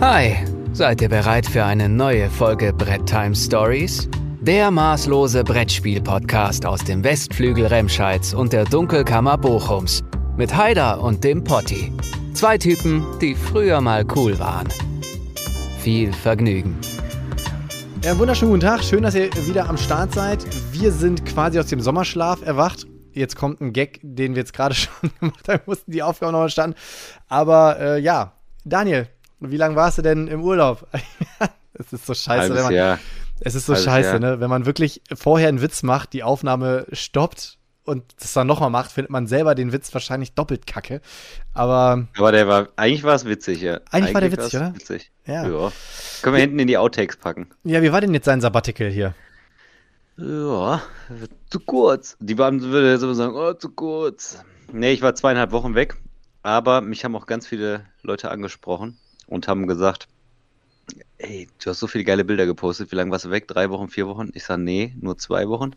Hi, seid ihr bereit für eine neue Folge Brett Time Stories? Der maßlose Brettspiel-Podcast aus dem Westflügel Remscheids und der Dunkelkammer Bochums. Mit Haider und dem Potti. Zwei Typen, die früher mal cool waren. Viel Vergnügen. Ja, wunderschönen guten Tag. Schön, dass ihr wieder am Start seid. Wir sind quasi aus dem Sommerschlaf erwacht. Jetzt kommt ein Gag, den wir jetzt gerade schon gemacht haben. Mussten die Aufgaben nochmal starten. Aber äh, ja, Daniel, wie lange warst du denn im Urlaub? Es ist so scheiße, Halbes wenn man, Jahr. es ist so Halbes scheiße, Jahr. ne? Wenn man wirklich vorher einen Witz macht, die Aufnahme stoppt und das dann nochmal macht, findet man selber den Witz wahrscheinlich doppelt kacke. Aber Aber der war, eigentlich war es witzig, ja. Eigentlich war der witzig, oder? Witzig. Ja. ja. Können wir hinten in die Outtakes packen. ja, wie war denn jetzt sein Sabbatical hier? Ja, zu kurz. Die Beamten würde jetzt immer sagen, oh, zu kurz. Nee, ich war zweieinhalb Wochen weg, aber mich haben auch ganz viele Leute angesprochen und haben gesagt, ey, du hast so viele geile Bilder gepostet, wie lange warst du weg? Drei Wochen, vier Wochen? Ich sage, nee, nur zwei Wochen.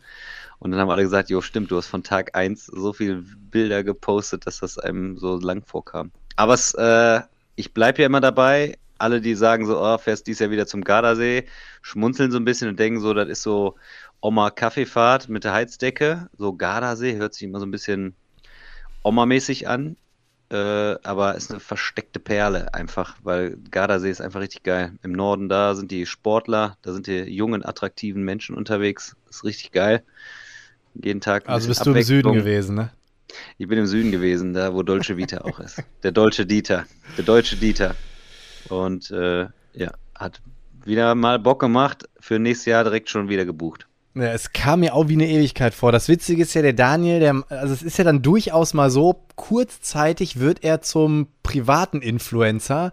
Und dann haben alle gesagt, jo, stimmt, du hast von Tag eins so viele Bilder gepostet, dass das einem so lang vorkam. Aber es, äh, ich bleibe ja immer dabei. Alle, die sagen so, oh, fährst dies Jahr wieder zum Gardasee, schmunzeln so ein bisschen und denken so, das ist so Oma-Kaffeefahrt mit der Heizdecke. So Gardasee hört sich immer so ein bisschen Oma-mäßig an. Äh, aber ist eine versteckte Perle einfach, weil Gardasee ist einfach richtig geil. Im Norden da sind die Sportler, da sind die jungen, attraktiven Menschen unterwegs. Ist richtig geil. Jeden Tag. Also bist du im Süden gewesen, ne? Ich bin im Süden gewesen, da wo Dolce Vita auch ist. Der Dolce Dieter. Der deutsche Dieter. Und äh, ja, hat wieder mal Bock gemacht. Für nächstes Jahr direkt schon wieder gebucht. Ja, es kam mir auch wie eine Ewigkeit vor. Das Witzige ist ja, der Daniel, der, also es ist ja dann durchaus mal so, kurzzeitig wird er zum privaten Influencer,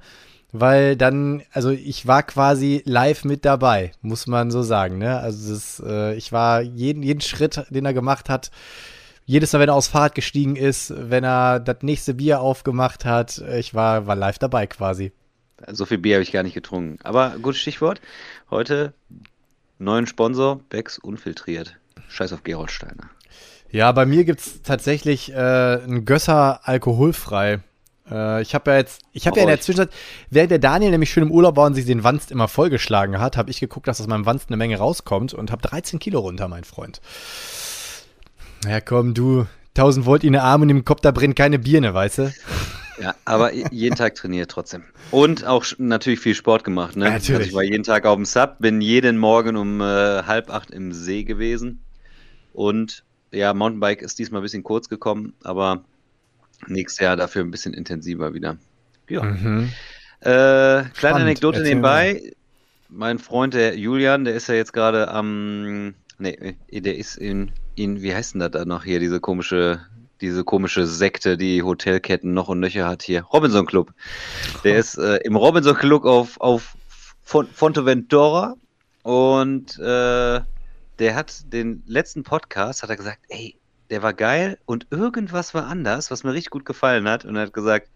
weil dann, also ich war quasi live mit dabei, muss man so sagen, ne? Also das, äh, ich war jeden, jeden Schritt, den er gemacht hat, jedes Mal, wenn er aufs Fahrrad gestiegen ist, wenn er das nächste Bier aufgemacht hat, ich war, war live dabei quasi. So viel Bier habe ich gar nicht getrunken. Aber gutes Stichwort. Heute neuen Sponsor, Becks Unfiltriert. Scheiß auf Gerolsteiner. Ja, bei mir gibt's tatsächlich äh, einen Gösser alkoholfrei. Äh, ich habe ja jetzt, ich habe ja in der. Zwischenzeit, während der Daniel nämlich schön im Urlaub war und sich den Wanst immer vollgeschlagen hat, habe ich geguckt, dass aus meinem Wanst eine Menge rauskommt und habe 13 Kilo runter, mein Freund. Ja, komm, du, 1000 Volt in den Arm und im Kopf, da brennt keine Birne, weißt du? Ja, aber jeden Tag trainiert trotzdem. Und auch natürlich viel Sport gemacht. Ne? Ja, natürlich. Also ich war jeden Tag auf dem Sub, bin jeden Morgen um äh, halb acht im See gewesen. Und ja, Mountainbike ist diesmal ein bisschen kurz gekommen, aber nächstes Jahr dafür ein bisschen intensiver wieder. Ja. Mhm. Äh, kleine Spannend. Anekdote Erzähl nebenbei. Mein Freund, der Julian, der ist ja jetzt gerade am. Nee, der ist in, in. Wie heißt denn das da noch hier? Diese komische. Diese komische Sekte, die Hotelketten noch und nöcher hat hier. Robinson Club. Der ist äh, im Robinson Club auf, auf Fon- Fonteventura und äh, der hat den letzten Podcast, hat er gesagt, ey, der war geil und irgendwas war anders, was mir richtig gut gefallen hat und er hat gesagt,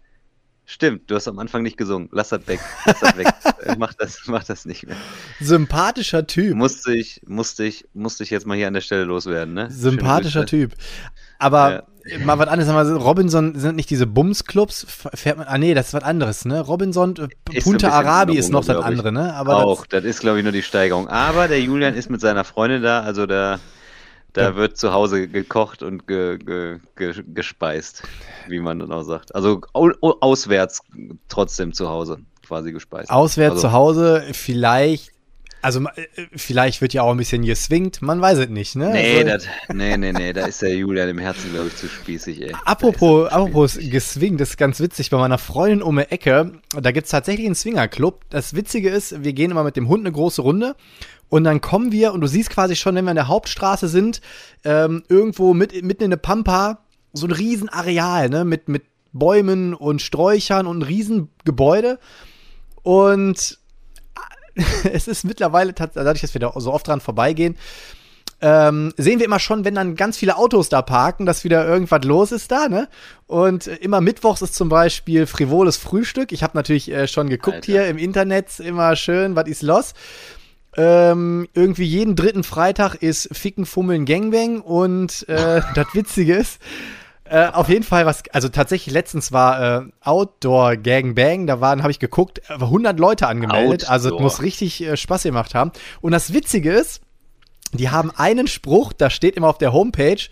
Stimmt, du hast am Anfang nicht gesungen. Lass das weg. Lass das weg. Äh, mach, das, mach das nicht mehr. Sympathischer Typ. Musste ich, musste ich, musste ich jetzt mal hier an der Stelle loswerden, ne? Sympathischer Typ. Aber mal was anderes, mal so, Robinson sind nicht diese Bums-Clubs, fährt man, ah nee, das ist was anderes, ne? Robinson, äh, Ist Punta Arabi ist noch das andere, ne? Aber auch, das, ist, glaube ich, nur die Steigerung. Aber der Julian ist mit seiner Freundin da, also da, da wird zu Hause gekocht und ge, ge, ge, gespeist, wie man dann auch sagt. Also au, au, auswärts trotzdem zu Hause quasi gespeist. das, auswärts also, zu Hause, vielleicht, also äh, vielleicht wird ja auch ein bisschen geswingt, man weiß es nicht, ne? Nee, also, das, nee, nee, nee, da ist der Julian im Herzen, glaube ich, zu spießig, ey. Apropos, apropos geswingt, das ist ganz witzig. Bei meiner Freundin um die Ecke, da gibt's tatsächlich einen Swingerclub. Das Witzige ist, wir gehen immer mit dem Hund eine große Runde und dann kommen wir und du siehst quasi schon, wenn wir an der Hauptstraße sind, ähm, irgendwo mit, mitten in der Pampa, so ein Riesenareal, ne, mit, mit Bäumen und Sträuchern und ein Riesengebäude. Und es ist mittlerweile, dadurch, dass wir da so oft dran vorbeigehen, ähm, sehen wir immer schon, wenn dann ganz viele Autos da parken, dass wieder irgendwas los ist da, ne? Und äh, immer mittwochs ist zum Beispiel frivoles Frühstück. Ich habe natürlich äh, schon geguckt Alter. hier im Internet, immer schön, was ist los? Ähm, irgendwie jeden dritten Freitag ist Ficken, Fummeln, Gangbang und äh, das Witzige ist, Äh, auf jeden Fall, was, also tatsächlich letztens war äh, Outdoor Gangbang, da waren, habe ich geguckt, 100 Leute angemeldet, Outdoor. also es muss richtig äh, Spaß gemacht haben. Und das Witzige ist, die haben einen Spruch, da steht immer auf der Homepage,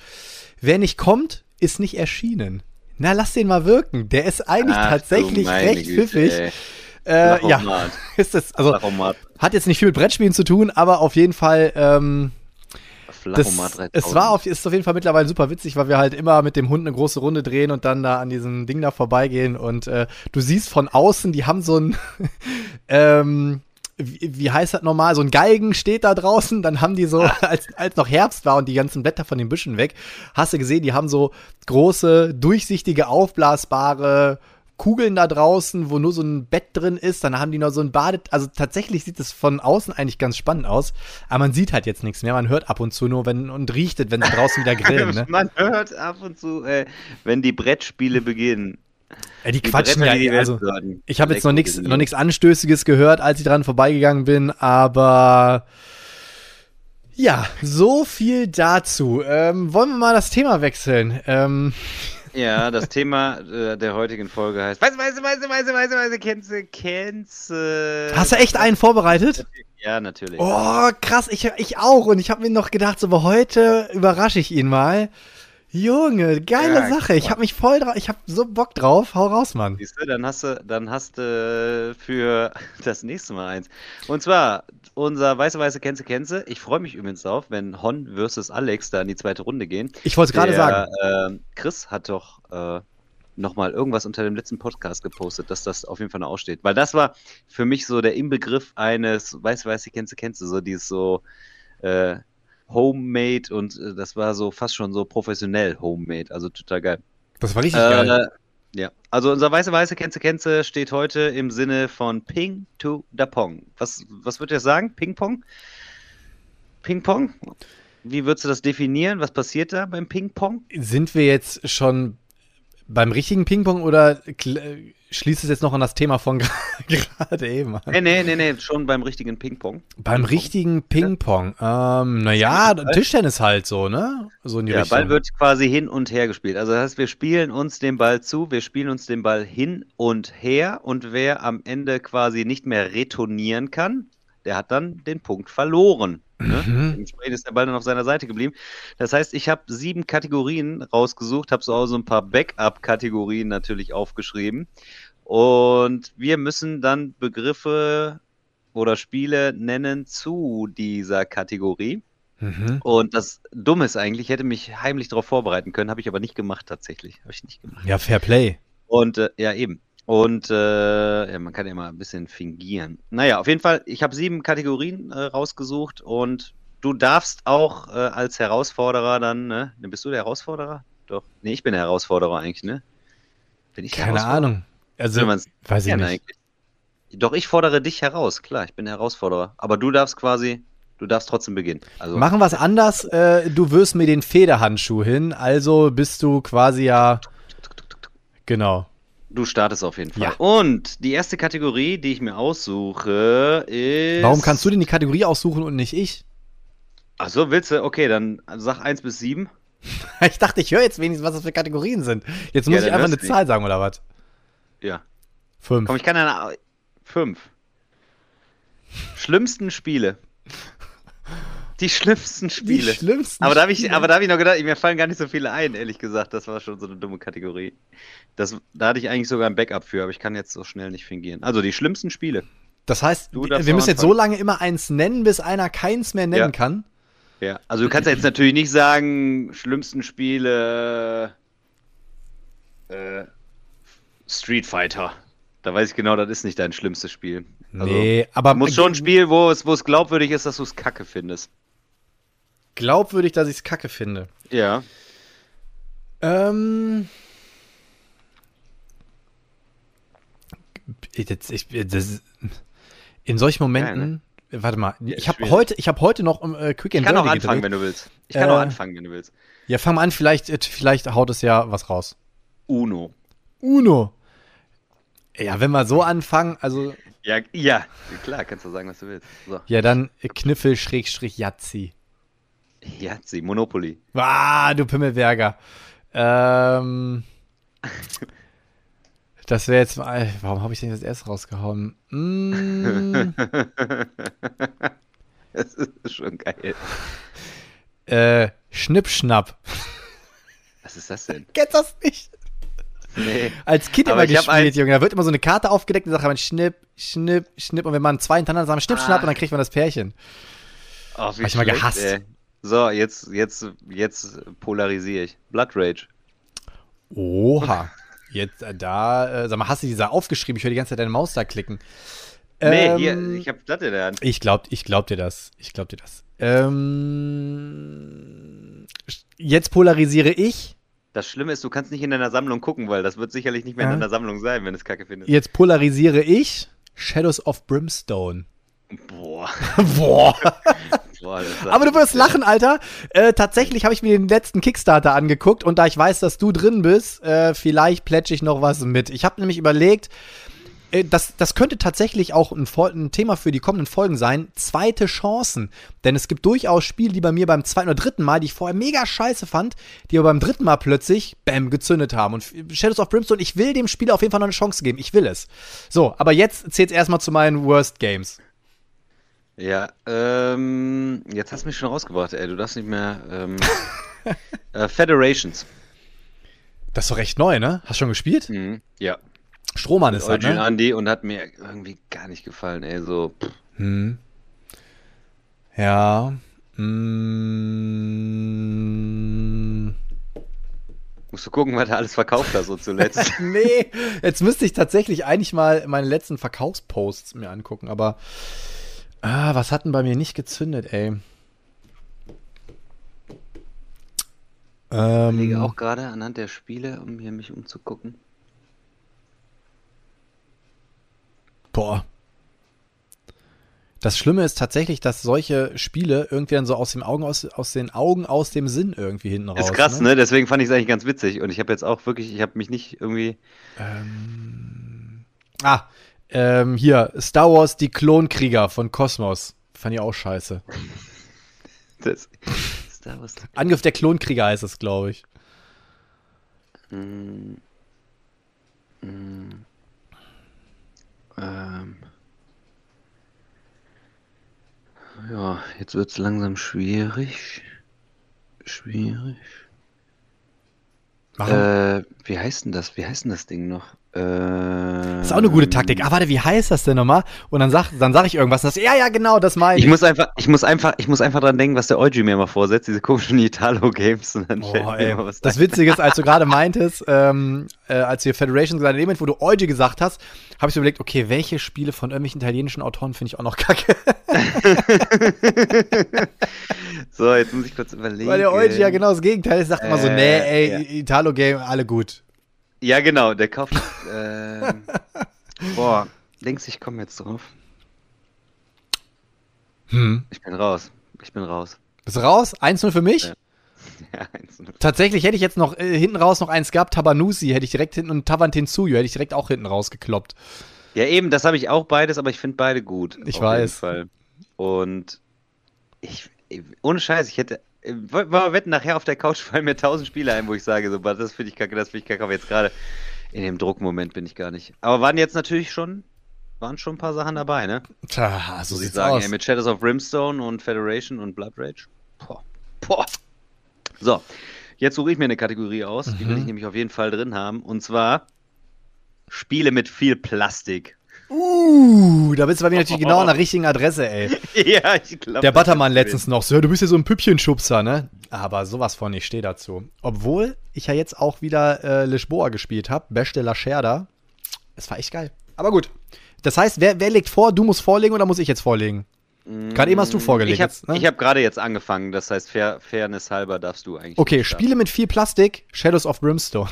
wer nicht kommt, ist nicht erschienen. Na, lass den mal wirken. Der ist eigentlich Ach, tatsächlich recht Güte, pfiffig. ey. Äh, ja, ist das, also hat jetzt nicht viel mit Brettspielen zu tun, aber auf jeden Fall, ähm, das, Flachomat 3000. es war auf, ist auf jeden Fall mittlerweile super witzig, weil wir halt immer mit dem Hund eine große Runde drehen und dann da an diesem Ding da vorbeigehen. Und äh, du siehst von außen, die haben so ein, ähm, wie, wie heißt das normal, so ein Galgen steht da draußen, dann haben die so, als, als noch Herbst war und die ganzen Blätter von den Büschen weg, hast du gesehen, die haben so große, durchsichtige, aufblasbare Kugeln da draußen, wo nur so ein Bett drin ist, dann haben die noch so ein Badet, also tatsächlich sieht es von außen eigentlich ganz spannend aus, aber man sieht halt jetzt nichts mehr, man hört ab und zu nur wenn und riecht es, wenn sie draußen wieder grillen, ne? Man hört ab und zu, äh, wenn die Brettspiele beginnen. Ja, die Die quatschen Bretter, ja, eh, also ich habe jetzt noch nichts noch nichts Anstößiges gehört, als ich dran vorbeigegangen bin, aber ja, so viel dazu. Ähm, wollen wir mal das Thema wechseln? Ähm, Ja, das Thema äh, der heutigen Folge heißt. Weiße, weiße, weiße, weiße, weiße, weiße, kennst kennst du. hast du echt einen vorbereitet? Ja, natürlich. Oh, krass, ich, ich auch. Und ich habe mir noch gedacht, so, aber heute überrasche ich ihn mal. Junge, geile Ja, Sache. Ich habe mich voll drauf, ich habe so Bock drauf. Hau raus, Mann. Siehst du, dann hast du, dann hast du für das nächste Mal eins. Und zwar unser weiße, weiße, kennst du. Ich freue mich übrigens drauf, wenn Hon versus Alex da in die zweite Runde gehen. Ich wollte es gerade sagen. ähm, Chris hat doch äh, nochmal irgendwas unter dem letzten Podcast gepostet, dass das auf jeden Fall noch aussteht. Weil das war für mich so der Inbegriff eines, kennst du, kennst du, so dieses so äh, Homemade und äh, das war so fast schon so professionell Homemade, also total geil. Das war richtig geil. Ja, also unser weiße Weiße Kennze Kennze steht heute im Sinne von Ping to da Pong. Was, was würdet ihr sagen? Ping Pong? Ping Pong? Wie würdest du das definieren? Was passiert da beim Ping Pong? Sind wir jetzt schon beim richtigen Ping-Pong oder schließt es jetzt noch an das Thema von gerade eben an? Nee, nee, nee, nee, schon beim richtigen Ping Pong. Beim Ping-Pong. richtigen Ping-Pong. Ähm, naja, Ball? Tischtennis halt so, ne? So in die Ja, Richtung. Ball wird quasi hin und her gespielt. Also das heißt, wir spielen uns den Ball zu, wir spielen uns den Ball hin und her und wer am Ende quasi nicht mehr retournieren kann, der hat dann den Punkt verloren. Ne? Mhm. Dementsprechend ist der Ball dann auf seiner Seite geblieben. Das heißt, ich habe sieben Kategorien rausgesucht, habe so auch so ein paar Backup-Kategorien natürlich aufgeschrieben. Und wir müssen dann Begriffe oder Spiele nennen zu dieser Kategorie. Mhm. Und das Dumme ist eigentlich, ich hätte mich heimlich darauf vorbereiten können, habe ich aber nicht gemacht tatsächlich. Habe ich nicht gemacht. Ja, Fair Play. Und äh, ja, eben. Und äh, ja, man kann ja mal ein bisschen fingieren. Naja, auf jeden Fall, ich habe sieben Kategorien äh, rausgesucht und du darfst auch äh, als Herausforderer dann, ne? Bist du der Herausforderer? Doch. Nee, ich bin der Herausforderer eigentlich, ne? Bin ich Keine? Ahnung. Also, weiß ich nicht. eigentlich. Doch, ich fordere dich heraus, klar, ich bin der Herausforderer. Aber du darfst quasi, du darfst trotzdem beginnen. Also, Machen wir es anders. Äh, du wirst mir den Federhandschuh hin, also bist du quasi ja. Genau. Du startest auf jeden Fall. Ja. Und die erste Kategorie, die ich mir aussuche, ist. Warum kannst du denn die Kategorie aussuchen und nicht ich? Ach so, willst du? Okay, dann sag 1 bis 7. Ich dachte, ich höre jetzt wenigstens, was das für Kategorien sind. Jetzt muss Ja, ich einfach eine Zahl sagen, oder was? Ja. Fünf. Komm, ich kann eine. 5. Schlimmsten Spiele. Die schlimmsten Die Spiele. schlimmsten. Aber da habe ich, Spiele. aber da hab ich noch gedacht, mir fallen gar nicht so viele ein, ehrlich gesagt. Das war schon so eine dumme Kategorie. Das, da hatte ich eigentlich sogar ein Backup für, aber ich kann jetzt so schnell nicht fingieren. Also die schlimmsten Spiele. Das heißt, wir müssen jetzt so lange immer eins nennen, bis einer keins mehr nennen Ja. kann. Ja, also du kannst ja jetzt natürlich nicht sagen, schlimmsten Spiele äh, Street Fighter. Da weiß ich genau, das ist nicht dein schlimmstes Spiel. Also, nee, aber muss schon ein Spiel, wo es, wo es glaubwürdig ist, dass du es kacke findest. glaubwürdig, dass ich es kacke finde. Ja. Ähm. Ich, jetzt- ich, das, in solchen Momenten. Warte mal, ich habe heute, ich habe heute noch um, äh, Quick Ich and kann auch anfangen, gedreht. wenn du willst. Ich kann Äh, auch anfangen, wenn du willst. Ja, fang mal an, vielleicht, äh, vielleicht haut es ja was raus. Uno. Uno. Ja, wenn wir so anfangen, also Ja, ja, klar, kannst du sagen, was du willst. So. ja, dann Kniffel Schrägstrich Yazzi. Yazzi, Monopoly. Ah, du Pimmelberger. Ähm, das wäre jetzt mal. Warum habe ich denn das erst rausgehauen? Mm, Das ist schon geil. äh, Schnippschnapp. Was ist das denn? Kennst das nicht? Nee. Als Kind Aber immer gespielt, Junge. Da wird immer so eine Karte aufgedeckt und sagt man Schnipp, Schnipp, Schnipp. Und wenn man zwei hintereinander sagt, Schnipp, Schnapp Ah. und dann kriegt man das Pärchen. Oh, wie Hab ich mal gehasst. ey. So, jetzt, jetzt, jetzt polarisiere ich. Blood Rage. Oha. Jetzt, äh, da, äh, sag mal, hast du die da aufgeschrieben? Ich höre die ganze Zeit deine Maus da klicken. Nee, Ähm, hier, ich hab in der Hand. Ich glaub, ich glaub dir das. Ich glaub dir das. Ähm, jetzt polarisiere ich. Das Schlimme ist, du kannst nicht in deiner Sammlung gucken, weil das wird sicherlich nicht mehr Ja. in deiner Sammlung sein, wenn es kacke findest. Jetzt polarisiere ich. Shadows of Brimstone. Boah. Boah. Aber du wirst lachen, Alter. Äh, tatsächlich habe ich mir den letzten Kickstarter angeguckt und da ich weiß, dass du drin bist, äh, vielleicht plätsche ich noch was mit. Ich habe nämlich überlegt, das, das könnte tatsächlich auch ein, ein Thema für die kommenden Folgen sein. Zweite Chancen. Denn es gibt durchaus Spiele, die bei mir beim zweiten oder dritten Mal, die ich vorher mega scheiße fand, die aber beim dritten Mal plötzlich, bam, gezündet haben. Und Shadows of Brimstone, ich will dem Spiel auf jeden Fall noch eine Chance geben. Ich will es. So, aber jetzt zählt es erstmal zu meinen Worst Games. Ja, ähm, jetzt hast du mich schon rausgebracht, ey. Du darfst nicht mehr. Ähm, äh, Federations. Das ist doch recht neu, ne? Hast du schon gespielt? Mhm. Ja. Strohmann ist Eugene ne? Andy und hat mir irgendwie gar nicht gefallen, ey. So. Hm. Ja. Mm. musst du gucken, was er alles verkauft hat, so zuletzt. nee, jetzt müsste ich tatsächlich eigentlich mal meine letzten Verkaufsposts mir angucken, aber ah, was hat denn bei mir nicht gezündet, ey? Ich Ähm, auch gerade anhand der Spiele, um hier mich umzugucken. Boah. Das Schlimme ist tatsächlich, dass solche Spiele irgendwie dann so aus, dem Augen, aus, aus den Augen, aus dem Sinn irgendwie hinten raus. Ist krass, ne? Deswegen fand ich es eigentlich ganz witzig. Und ich habe jetzt auch wirklich, ich habe mich nicht irgendwie. Ähm, ah, ähm, hier, Star Wars, die Klonkrieger von Kosmos. Fand ich auch scheiße. Das, Star Wars. Angriff der Klonkrieger heißt es, glaube ich. Mm, mm, ähm, ja, jetzt wird es langsam schwierig. Schwierig. Äh, wie heißt denn das? Wie heißt denn das Ding noch? Äh, ist auch eine gute Taktik. Ah, warte, wie heißt das denn nochmal? Und dann sag, dann sag ich irgendwas. Und das, ja, ja, genau, das meine Ich ich. muss einfach, ich muss einfach, ich muss einfach dran denken, was der Eugi mir immer vorsetzt, diese komischen Italo-Games. Oh, Das. Witzige ist, als du gerade meintest, ähm, äh, als wir Federation gesagt haben, in dem Moment, wo du Euge gesagt hast, habe ich so überlegt, okay, welche Spiele von irgendwelchen italienischen Autoren finde ich auch noch kacke? So, jetzt muss ich kurz überlegen. Weil der Euge ja genau das Gegenteil ist. Sagt immer so, Äh, nee, ey, ja. Italo-Game, alle gut. Ja, genau, der kauft. ähm, boah, denkst du, ich komme jetzt drauf? Hm. Ich bin raus. Ich bin raus. Bist du raus? 1-0 für mich? Ja. Ja, eins und- Tatsächlich hätte ich jetzt noch äh, hinten raus noch eins gehabt. Tabanusi hätte ich direkt hinten und Tavantinsuyu hätte ich direkt auch hinten rausgekloppt. ja, eben, das habe ich auch beides, aber ich finde beide gut. Ich weiß. Und ich, ohne Scheiß, ich hätte. Wollen wir wetten, nachher auf der Couch fallen mir tausend Spiele ein, wo ich sage, so, "Boah, das finde ich kacke, das finde ich kacke, aber jetzt gerade in dem Druckmoment bin ich gar nicht. Aber waren jetzt natürlich schon, waren schon ein paar Sachen dabei, ne? Tja, so Muss ich sieht's sagen, aus. ey, mit Shadows of Brimstone und Federation und Blood Rage. Boah. Boah. So, jetzt suche ich mir eine Kategorie aus, die will Mhm. ich nämlich auf jeden Fall drin haben. Und zwar Spiele mit viel Plastik. Uh, da bist du bei mir natürlich genau an der richtigen Adresse, ey. ja, ich glaube. Der Buttermann letztens noch so, ja, du bist ja so ein Püppchenschubser, ne? Aber sowas von, ich stehe dazu. Obwohl ich ja jetzt auch wieder äh, Lisboa gespielt habe, Beste La Scherda. Es war echt geil. Aber gut. Das heißt, wer, wer legt vor? Du musst vorlegen oder muss ich jetzt vorlegen? Gerade eben hast du vorgelegt Ich habe ne? hab gerade jetzt angefangen, das heißt, fair, Fairness halber darfst du eigentlich. Okay. Spiele mit viel Plastik, Shadows of Brimstone.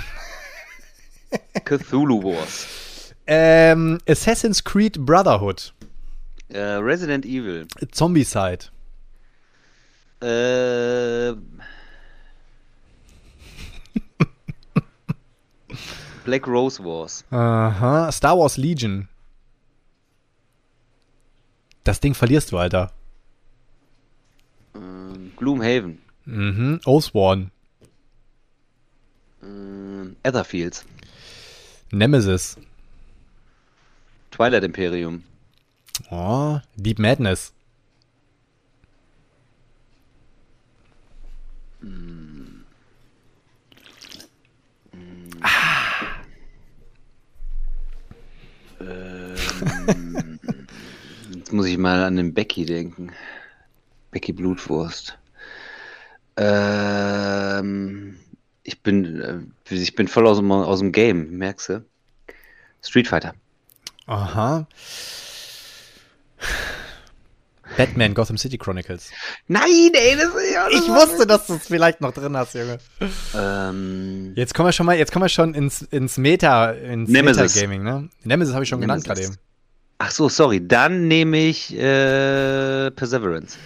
Cthulhu Wars. Ähm, Assassin's Creed Brotherhood. Äh, Resident Evil. Zombicide. Äh, Black Rose Wars. Aha. Star Wars Legion. Das Ding verlierst du, Alter. Ähm, Gloomhaven. Mhm. Oathsworn. Ähm, Etherfields. Nemesis. Twilight Imperium. Oh, Deep Madness. Ähm, jetzt muss ich mal an den Becky denken. Becky Blutwurst. Ähm, ich bin, äh, ich bin voll aus dem, aus dem Game, merkst du? Street Fighter. Aha. Batman Gotham City Chronicles. Nein, ey, das ist ja. Ich wusste, dass du es vielleicht noch drin hast, Junge. Ähm, Jetzt kommen wir schon mal, jetzt kommen wir schon ins, ins Meta, ins Nemesis. Meta-Gaming, ne? Nemesis habe ich schon genannt gerade Nemesis. eben. ach so, sorry. Dann nehme ich äh, Perseverance.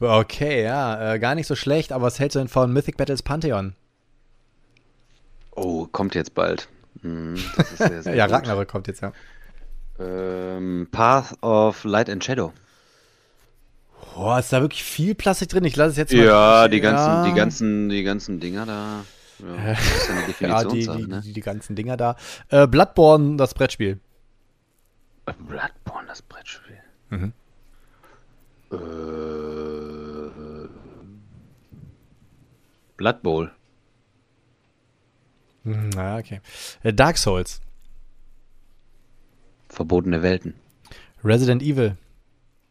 Okay, ja, äh, gar nicht so schlecht, aber was hältst du denn von Mythic Battles Pantheon? Oh, kommt jetzt bald. Hm, das ist sehr, sehr ja, gut. Ragnarök kommt jetzt, ja. Ähm, Path of Light and Shadow. Boah, ist da wirklich viel Plastik drin? Ich lasse es jetzt mal. Ja, die ganzen, Ja. die ganzen, die ganzen Dinger da. Ja, das ist ja eine Ja, die, Definitionssache, die, ne? die, die ganzen Dinger da. Äh, Bloodborne, das Brettspiel. Bloodborne, das Brettspiel. Mhm. Äh, Blood Bowl. Hm, Na, okay. Äh, Dark Souls. Verbotene Welten. Resident Evil.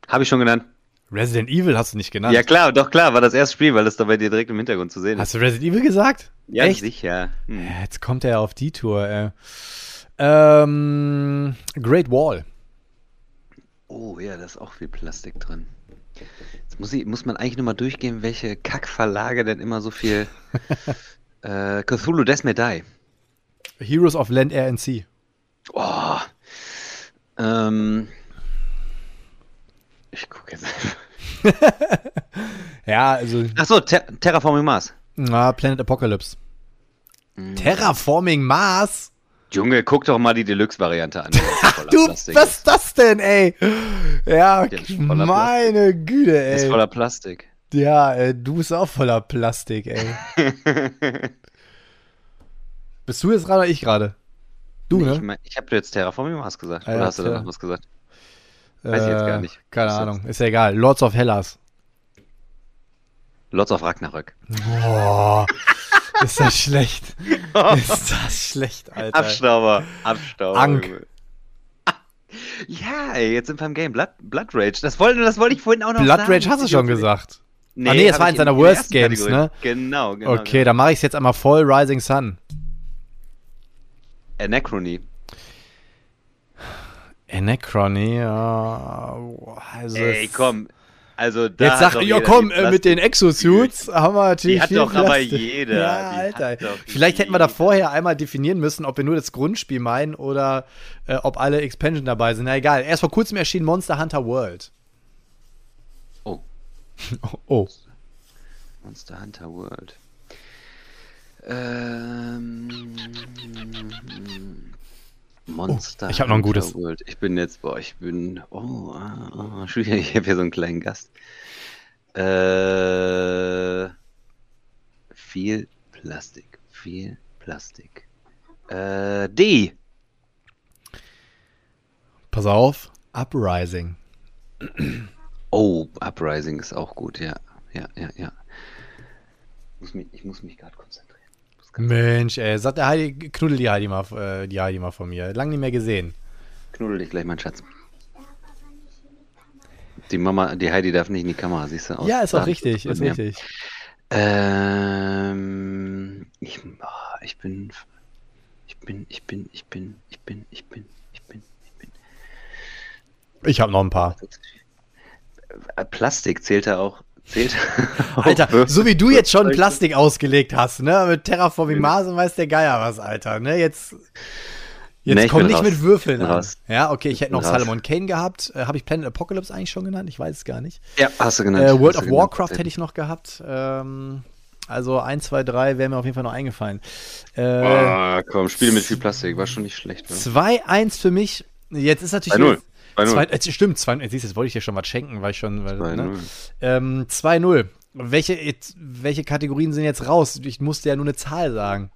Habe ich schon genannt. Resident Evil hast du nicht genannt. Ja, klar, doch klar, war das erste Spiel, weil das da bei dir direkt im Hintergrund zu sehen ist. Hast du Resident Evil gesagt? Ja, Echt? sicher. Hm. Ja, Jetzt kommt er auf die Tour. Äh. Ähm, Great Wall. Oh ja, da ist auch viel Plastik drin. Jetzt muss, ich, muss man eigentlich nur mal durchgehen, welche Kackverlage denn immer so viel. äh, Cthulhu Death May Die. Heroes of Land, Air and Sea. Oh. Ähm. Ich gucke jetzt einfach. Ja, also Achso, Ter Terraforming Mars. na, Planet Apocalypse. Mhm. Terraforming Mars? Junge, guck doch mal die Deluxe-Variante an. Du, Plastik. was ist das denn, ey? Ja, meine Güte, Die ist ey. voller Plastik. Ja, äh, du bist auch voller Plastik, ey. Bist du jetzt gerade oder ich gerade? Du, Ich, ne? mein, ich habe jetzt Terraforming Mars gesagt. Ah, Oder ja, hast du da noch was gesagt? weiß ich jetzt gar nicht. Keine Ahnung, ist ja egal. Lords of Hellas. Lords of Ragnarök. Boah, ist das schlecht. Ist das schlecht, Alter. Abstauber. Abstauber. Ank. Ja, ey, jetzt sind wir im Game. Blood, Blood Rage. Das wollte, das wollte ich vorhin auch noch Blood sagen. Rage hast du schon gesagt. Nee, Ah, nee, das hab war ich eins deiner Worst Games, Kategorie. ne? Genau, genau. Okay, dann mache ich es jetzt einmal voll Rising Sun. Anachrony. Anachrony, ja. Also Ey, komm. Also, da Jetzt sag, ja jeder komm, äh, mit den Exosuits haben wir natürlich Die hat viel doch aber Plastik. jeder. Ja, Alter. Vielleicht hätten wir da jeder. vorher einmal definieren müssen, ob wir nur das Grundspiel meinen oder äh, ob alle Expansion dabei sind. Na egal. Erst vor kurzem erschien Monster Hunter World. Oh, oh. Monster Hunter World. Ähm, Monster Oh, ich hab noch ein gutes. World. Ich bin jetzt, boah, ich bin, oh, ah, schwierig, ich habe hier so einen kleinen Gast. Äh, viel Plastik, viel Plastik. Äh, D. Pass auf. Uprising. Oh, Uprising ist auch gut, ja. Ja, ja, ja. Ich muss mich, ich muss mich gerade konzentrieren. Mensch, ey, sagt der Heidi, knuddel die Heidi mal, äh, die Heidi mal von mir. Lang nicht mehr gesehen. Knuddel dich gleich, mein Schatz. Die Mama, die Heidi darf nicht in die Kamera, siehst du? Aus ja, ist auch richtig, ist mir. richtig. Ähm, ich, ah, ich bin, ich bin, ich bin, ich bin, ich bin, ich bin, ich bin, ich bin. Ich habe noch ein paar. Plastik zählt da auch, zählt. auch Alter, so wie du jetzt schon Plastik ausgelegt hast, ne? Mit Terraforming Mars und weiß der Geier was, Alter, ne? Jetzt, jetzt Nee, komm nicht raus. mit Würfeln an. raus. Ja, okay, ich hätte noch raus. Salomon Kane gehabt. Äh, Habe ich Planet Apocalypse eigentlich schon genannt? Ich weiß es gar nicht. Ja, hast du genannt. Äh, World of genannt. Warcraft hätte ich noch gehabt. Ähm, also 1, 2, 3 wäre mir auf jeden Fall noch eingefallen. Äh, Ah, komm, Spiele mit viel Plastik, war schon nicht schlecht. Ne? 2-1 für mich. Jetzt ist natürlich. 2-0. 2-0. Zwei, äh, stimmt, 2 siehst du, jetzt wollte ich dir schon was schenken, weil ich schon. Weil, 2-0. ne? ähm, 2-0. Welche, jetzt- welche Kategorien sind jetzt raus? Ich musste ja nur eine Zahl sagen.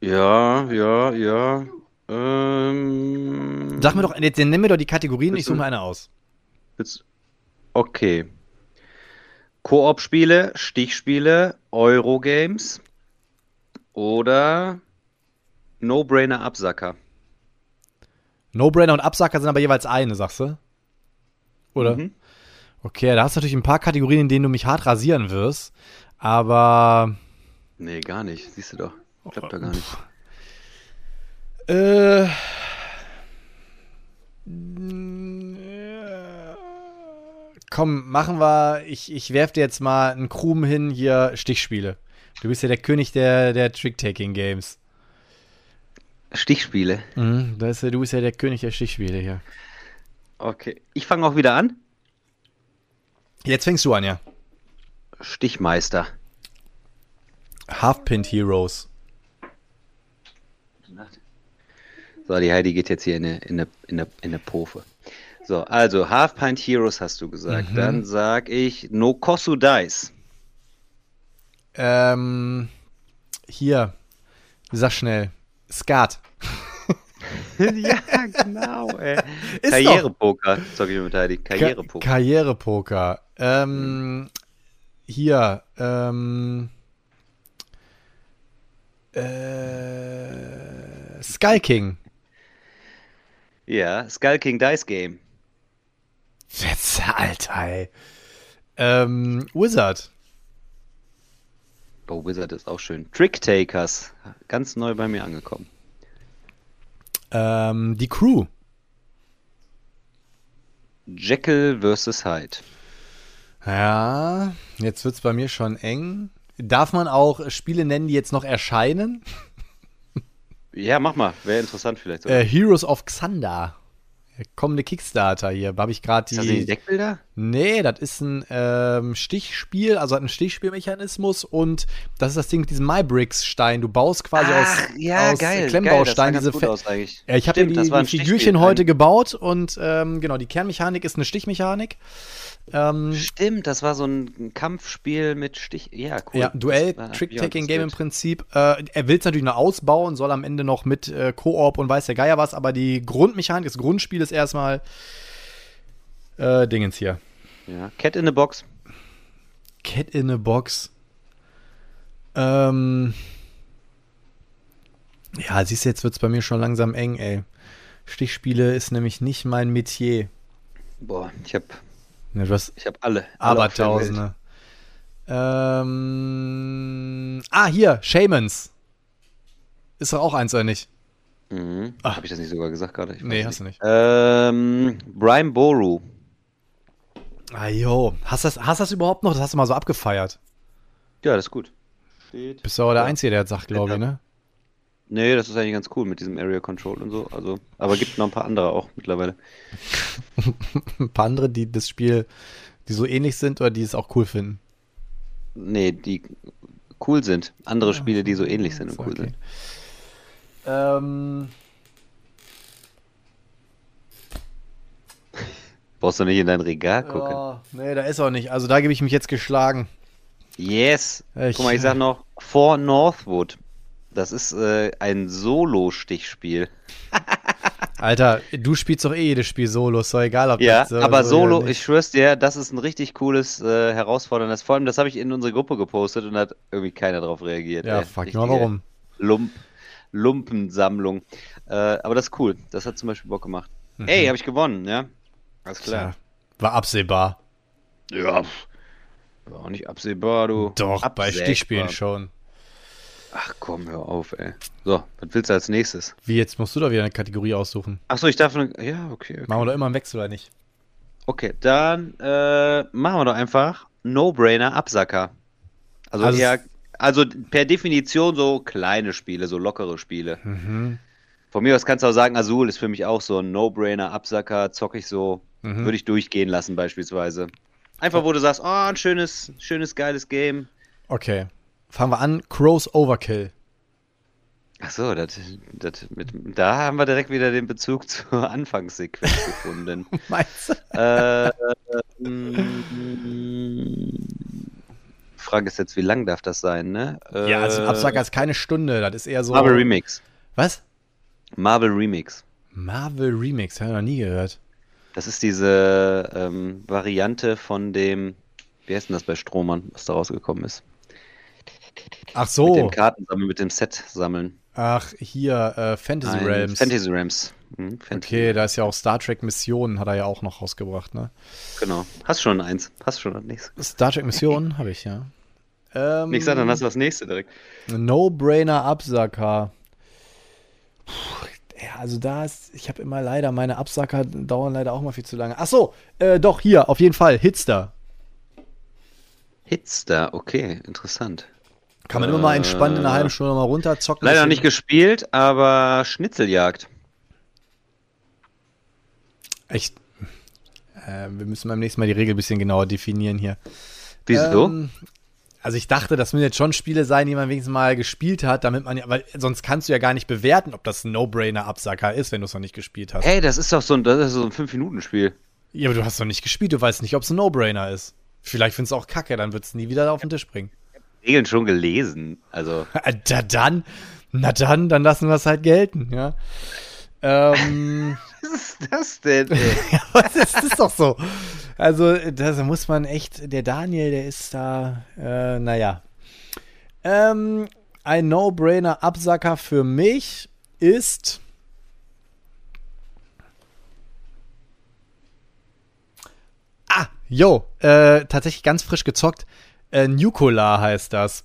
Ja, ja, ja. Ähm, Sag mir doch, jetzt nenn mir doch die Kategorien, ich suche mir eine aus. Willst- Okay. Koop-Spiele, Stichspiele, Eurogames oder No-Brainer-Absacker. No-Brainer und Absacker sind aber jeweils eine, sagst du? Oder? Mhm. Okay, da hast du natürlich ein paar Kategorien, in denen du mich hart rasieren wirst. Aber. Nee, gar nicht. Siehst du doch. Klappt doch gar nicht. Äh. Komm, machen wir. Ich, ich werf dir jetzt mal einen Krumen hin, hier Stichspiele. Du bist ja der König der, der Trick-Taking-Games. Stichspiele. Mhm, da ist, ja- du bist ja der König der Stichspiele hier. Okay. Ich fange auch wieder an. Jetzt fängst du an, ja. Stichmeister. Half-Pint Heroes. So, die Heidi geht jetzt hier in eine, in eine, in eine, in eine Profe. So, also Half Pint Heroes hast du gesagt. Mhm. Dann sag ich No Kosu Dice. Ähm. Hier. Sag schnell. Skat. ja, genau, ey. Ist Karrierepoker, sag ich mit Heidi. Ka Karrierepoker. Karrierepoker. Ähm, hier, ähm, äh, Sky King. Ja, Skull King Dice Game. Jetzt, Alter, ey. Ähm, Wizard. Oh, Wizard ist auch schön. Trick Takers. Ganz neu bei mir angekommen. Ähm, die Crew. Jekyll vs. Hyde. Ja, jetzt wird's bei mir schon eng. Darf man auch Spiele nennen, die jetzt noch erscheinen? Ja, mach mal. Wäre interessant vielleicht. Äh, Heroes of Xander. Kommende Kickstarter hier. Habe ich gerade ist das die die. Deckbilder? Nee, das ist ein ähm, Stichspiel, also hat einen Stichspielmechanismus und das ist das Ding mit diesem MyBricks-Stein. Du baust quasi aus, aus geil, Klemmbausteinen geil, das sah diese Fe- aus eigentlich. Ja, ich habe die, die. Figürchen heute gebaut und ähm, genau, die Kernmechanik ist eine Stichmechanik. Ähm, Stimmt, das war so ein Kampfspiel mit Stich. Ja, cool. Ja, Duell, Trick-Taking-Game im ja, Prinzip. Äh, er will es natürlich noch ausbauen, soll am Ende noch mit äh, Koop und weiß der Geier was, aber die Grundmechanik, das Grundspiel ist erstmal äh, Dingens hier. Ja, Cat in the Box. Cat in a Box. Ähm. Ja, siehst du, jetzt wird es bei mir schon langsam eng, ey. Stichspiele ist nämlich nicht mein Metier. Boah, ich hab, Ne, du hast ich hab alle. Welt. Abertausende. Ähm. Ah, hier, Shamans. Ist doch auch eins, oder nicht? Mhm. Ah. Hab ich das nicht sogar gesagt gerade? Nee, hast du nicht. Ähm, Brian Boru. Ah, jo. Hast du das, hast das überhaupt noch? Das hast du mal so abgefeiert. Ja, das ist gut. Steht. Bist du aber der Ja. Einzige, der das sagt, glaube ich, ne? Nee, das ist eigentlich ganz cool mit diesem Area Control und so. Also, aber gibt noch ein paar andere auch mittlerweile. Ein paar andere, die das Spiel, die so ähnlich sind oder die es auch cool finden. Nee, die cool sind. Andere Spiele, die so ähnlich sind und cool okay. sind. Ähm. Brauchst du nicht in dein Regal gucken. Ja, nee, da ist auch nicht. Also da gebe ich mich jetzt geschlagen. Yes. Ich- Guck mal, ich sag noch For Northwood. Das ist äh, ein Solo-Stichspiel. Alter, du spielst doch eh jedes Spiel solo, ist doch egal, ob Ja, das so- aber Solo, ich schwör's dir, das ist ein richtig cooles, äh, herausforderndes. Vor allem, das habe ich in unsere Gruppe gepostet und hat irgendwie keiner drauf reagiert. Ja, ey. frag Richtige mal warum. Lump, Lumpensammlung. Äh, aber das ist cool. Das hat zum Beispiel Bock gemacht. Mhm. Ey, habe ich gewonnen, ja? Alles klar. War absehbar. Ja. War auch nicht absehbar, du. Doch, bei Absägbar. Stichspielen schon. Ach komm, hör auf, ey. So, was willst du als nächstes? Wie, jetzt musst du doch wieder eine Kategorie aussuchen. Achso, ich darf. Ne ja, okay. okay. Machen wir doch immer einen Wechsel, oder nicht? Okay, dann äh, machen wir doch einfach No-Brainer Absacker. Also, Also- eher, also per Definition so kleine Spiele, so lockere Spiele. Mhm. Von mir aus kannst du auch sagen, Azul ist für mich auch so ein No-Brainer Absacker, zocke ich so, Mhm. würde ich durchgehen lassen beispielsweise. Einfach, wo du sagst, oh, ein schönes, schönes, geiles Game. Okay. Fangen wir an. Crows Overkill. Achso, das, das mit, da haben wir direkt wieder den Bezug zur Anfangssequenz gefunden. Meinst du? äh, mm, Frage ist jetzt, wie lang darf das sein, ne? Ja, also ein Äh, Absacker ist keine Stunde, das ist eher so. Marvel Remix. Was? Marvel Remix. Marvel Remix, habe ich noch nie gehört. Das ist diese ähm, Variante von dem, wie heißt denn das bei Strohmann, was da rausgekommen ist? Ach Mit so. dem Kartensammeln, mit dem Set sammeln. Ach, hier, äh, Fantasy Nein, Realms. Fantasy Realms. Mhm, Fantasy Okay, da ist ja auch Star Trek Missionen, hat er ja auch noch rausgebracht, ne? Genau. Hast schon eins. Hast schon nächste. Star Trek Missionen habe ich, ja. Ähm, Nichts dann hast du das nächste direkt. No-Brainer Absacker. Ja, also da ist, ich habe immer leider, meine Absacker dauern leider auch mal viel zu lange. Ach so, äh, doch, hier, auf jeden Fall, Hitster. Hitster, okay, interessant. Kann man immer mal entspannt in einer Äh, halben Stunde mal runterzocken. Leider nicht gespielt, aber Schnitzeljagd. Echt. Äh, wir müssen beim nächsten Mal die Regel ein bisschen genauer definieren hier. Wieso? Ähm, also ich dachte, das müssen jetzt schon Spiele sein, die man wenigstens mal gespielt hat, damit man ja, weil sonst kannst du ja gar nicht bewerten, ob das ein No-Brainer-Absacker ist, wenn du es noch nicht gespielt hast. Hey, das ist doch so ein, das ist so ein 5-Minuten-Spiel. Ja, aber du hast noch nicht gespielt, du weißt nicht, ob es ein No-Brainer ist. Vielleicht findest du auch kacke, dann wird es nie wieder auf den Tisch bringen. Regeln schon gelesen. Also, Na dann, na dann, dann lassen wir es halt gelten, ja. Ähm, was ist das denn? Ey? ja, das ist doch so? Also, da muss man echt, der Daniel, der ist da, äh, naja. Ähm, ein No-Brainer-Absacker für mich ist. Ah, yo, äh, tatsächlich ganz frisch gezockt. Äh, Nukola heißt das.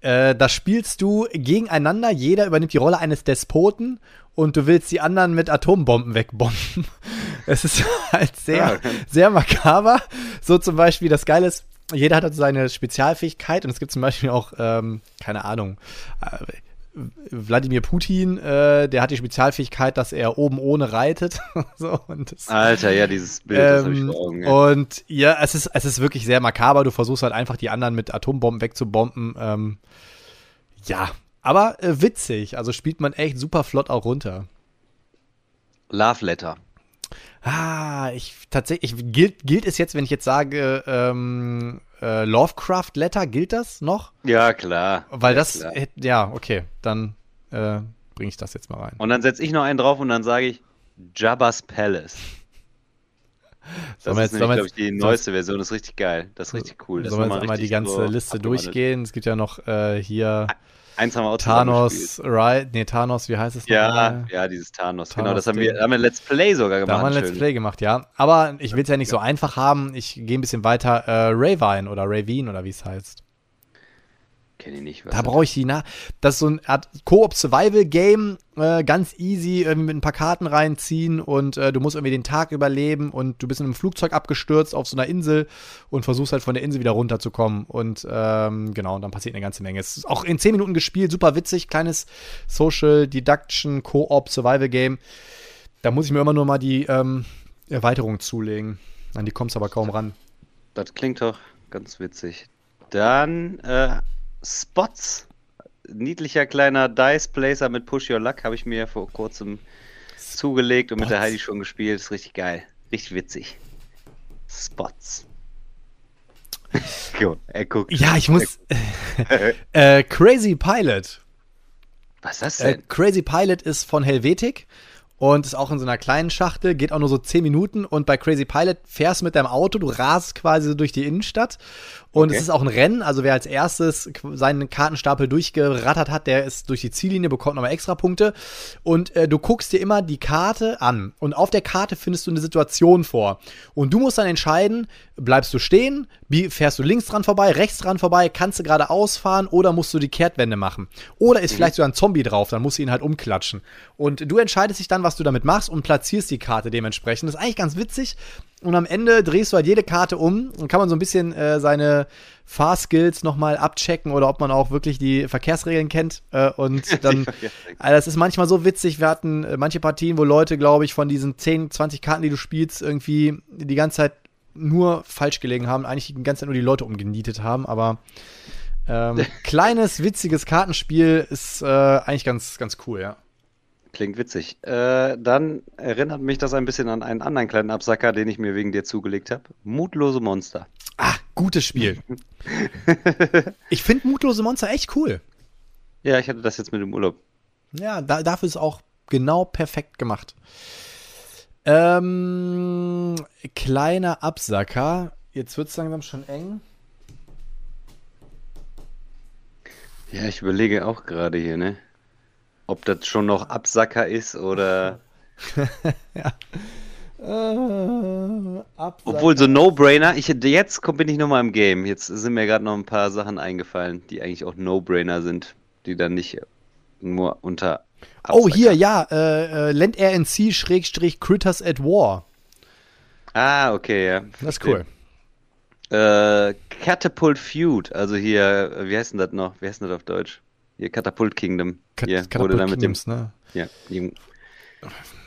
Äh, da spielst du gegeneinander, jeder übernimmt die Rolle eines Despoten und du willst die anderen mit Atombomben wegbomben. Es ist halt sehr, sehr makaber. So zum Beispiel, das Geile ist, jeder hat halt seine Spezialfähigkeit und es gibt zum Beispiel auch, ähm, keine Ahnung, äh, Wladimir Putin, äh, der hat die Spezialfähigkeit, dass er oben ohne reitet. so, das, Alter, ja, dieses Bild, das habe ich ähm, vor Augen. Ja. Und ja, es ist, es ist wirklich sehr makaber. Du versuchst halt einfach die anderen mit Atombomben wegzubomben. Ähm, ja, aber äh, witzig. Also spielt man echt super flott auch runter. Love Letter. Ah, ich tatsächlich, gilt, gilt es jetzt, wenn ich jetzt sage, ähm, äh, Lovecraft Letter, gilt das noch? Ja, klar. Weil ja, das, klar. ja, okay, dann äh, bringe ich das jetzt mal rein. Und dann setze ich noch einen drauf und dann sage ich Jabba's Palace. Das ist jetzt- nämlich, wir glaube ich, die neueste Version. Das ist richtig geil. Das ist richtig cool. Das Sollen wir ist jetzt einmal die ganze so Liste abgewandelt. durchgehen? Es gibt ja noch äh, hier Eins haben wir auch. Thanos, right? Nee, Thanos, wie heißt es Ja, nochmal? ja, dieses Thanos. Thanos genau, das haben wir, haben wir Let's Play sogar Da gemacht. haben wir Let's. Play gemacht, ja. Aber ich will es ja nicht so einfach haben. Ich gehe ein bisschen weiter. Äh, Ravine oder Ravine oder wie es heißt. Kenn ich nicht. Da brauche ich die nach. Das ist so eine Art Koop-Survival-Game. Äh, ganz easy, irgendwie mit ein paar Karten reinziehen und äh, du musst irgendwie den Tag überleben und du bist in einem Flugzeug abgestürzt auf so einer Insel und versuchst halt von der Insel wieder runterzukommen. Und ähm, genau, und dann passiert eine ganze Menge. Es ist auch in 10 Minuten gespielt, super witzig, kleines Social Deduction Koop Survival Game. Da muss ich mir immer nur mal die ähm, Erweiterung zulegen. An die kommst du aber kaum ran. Das klingt doch ganz witzig. Dann äh, Spots. Niedlicher kleiner Dice Placer mit Push Your Luck habe ich mir vor kurzem zugelegt und mit der Spots. Heidi schon gespielt. Ist richtig geil. Richtig witzig. Spots. Gut, er guckt. Ja, ich muss. äh, Crazy Pilot. Was ist das Äh, denn? Crazy Pilot ist von Helvetic und ist auch in so einer kleinen Schachtel, geht auch nur so 10 Minuten. Und bei Crazy Pilot fährst du mit deinem Auto, du rast quasi so durch die Innenstadt. Und Okay. es ist auch ein Rennen, also wer als erstes seinen Kartenstapel durchgerattert hat, der ist durch die Ziellinie, bekommt nochmal extra Punkte. Und äh, du guckst dir immer die Karte an. Und auf der Karte findest du eine Situation vor. Und du musst dann entscheiden, bleibst du stehen, fährst du links dran vorbei, rechts dran vorbei, kannst du geradeaus fahren oder musst du die Kehrtwende machen? Oder ist vielleicht sogar ein Zombie drauf, dann musst du ihn halt umklatschen. Und du entscheidest dich dann, was du damit machst und platzierst die Karte dementsprechend. Das ist eigentlich ganz witzig und am Ende drehst du halt jede Karte um und kann man so ein bisschen äh, seine Fahrskills nochmal abchecken oder ob man auch wirklich die Verkehrsregeln kennt. Äh, und dann, also das ist manchmal so witzig. Wir hatten äh, manche Partien, wo Leute, glaube ich, von diesen 10, 20 Karten, die du spielst, irgendwie die ganze Zeit nur falsch gelegen haben, eigentlich die ganze Zeit nur die Leute umgenietet haben, aber ähm, kleines, witziges Kartenspiel ist äh, eigentlich ganz, ganz cool, ja. Klingt witzig. Äh, dann erinnert mich das ein bisschen an einen anderen kleinen Absacker, den ich mir wegen dir zugelegt habe. Mutlose Monster. Ah, gutes Spiel. ich finde Mutlose Monster echt cool. Ja, ich hatte das jetzt mit dem Urlaub. Ja, da, dafür ist auch genau perfekt gemacht. Ähm, kleiner Absacker. Jetzt wird es langsam schon eng. Ja, ich überlege auch gerade hier, ne? Ob das schon noch Absacker ist oder. ja. Äh, Absacker. Obwohl so No-Brainer, ich jetzt bin ich nochmal im Game. Jetzt sind mir gerade noch ein paar Sachen eingefallen, die eigentlich auch No-Brainer sind, die dann nicht nur unter. Oh, hier, ja, äh, äh, Land RNC Schrägstrich Critters at War. Ah, okay, ja. Das ist cool. Äh, Catapult Feud, also hier, wie heißt denn das noch? Wie heißt denn das auf Deutsch? Hier, Catapult Kingdom. Kat hier, Catapult wurde da mit dem, Kingdoms, ne? ja, dem,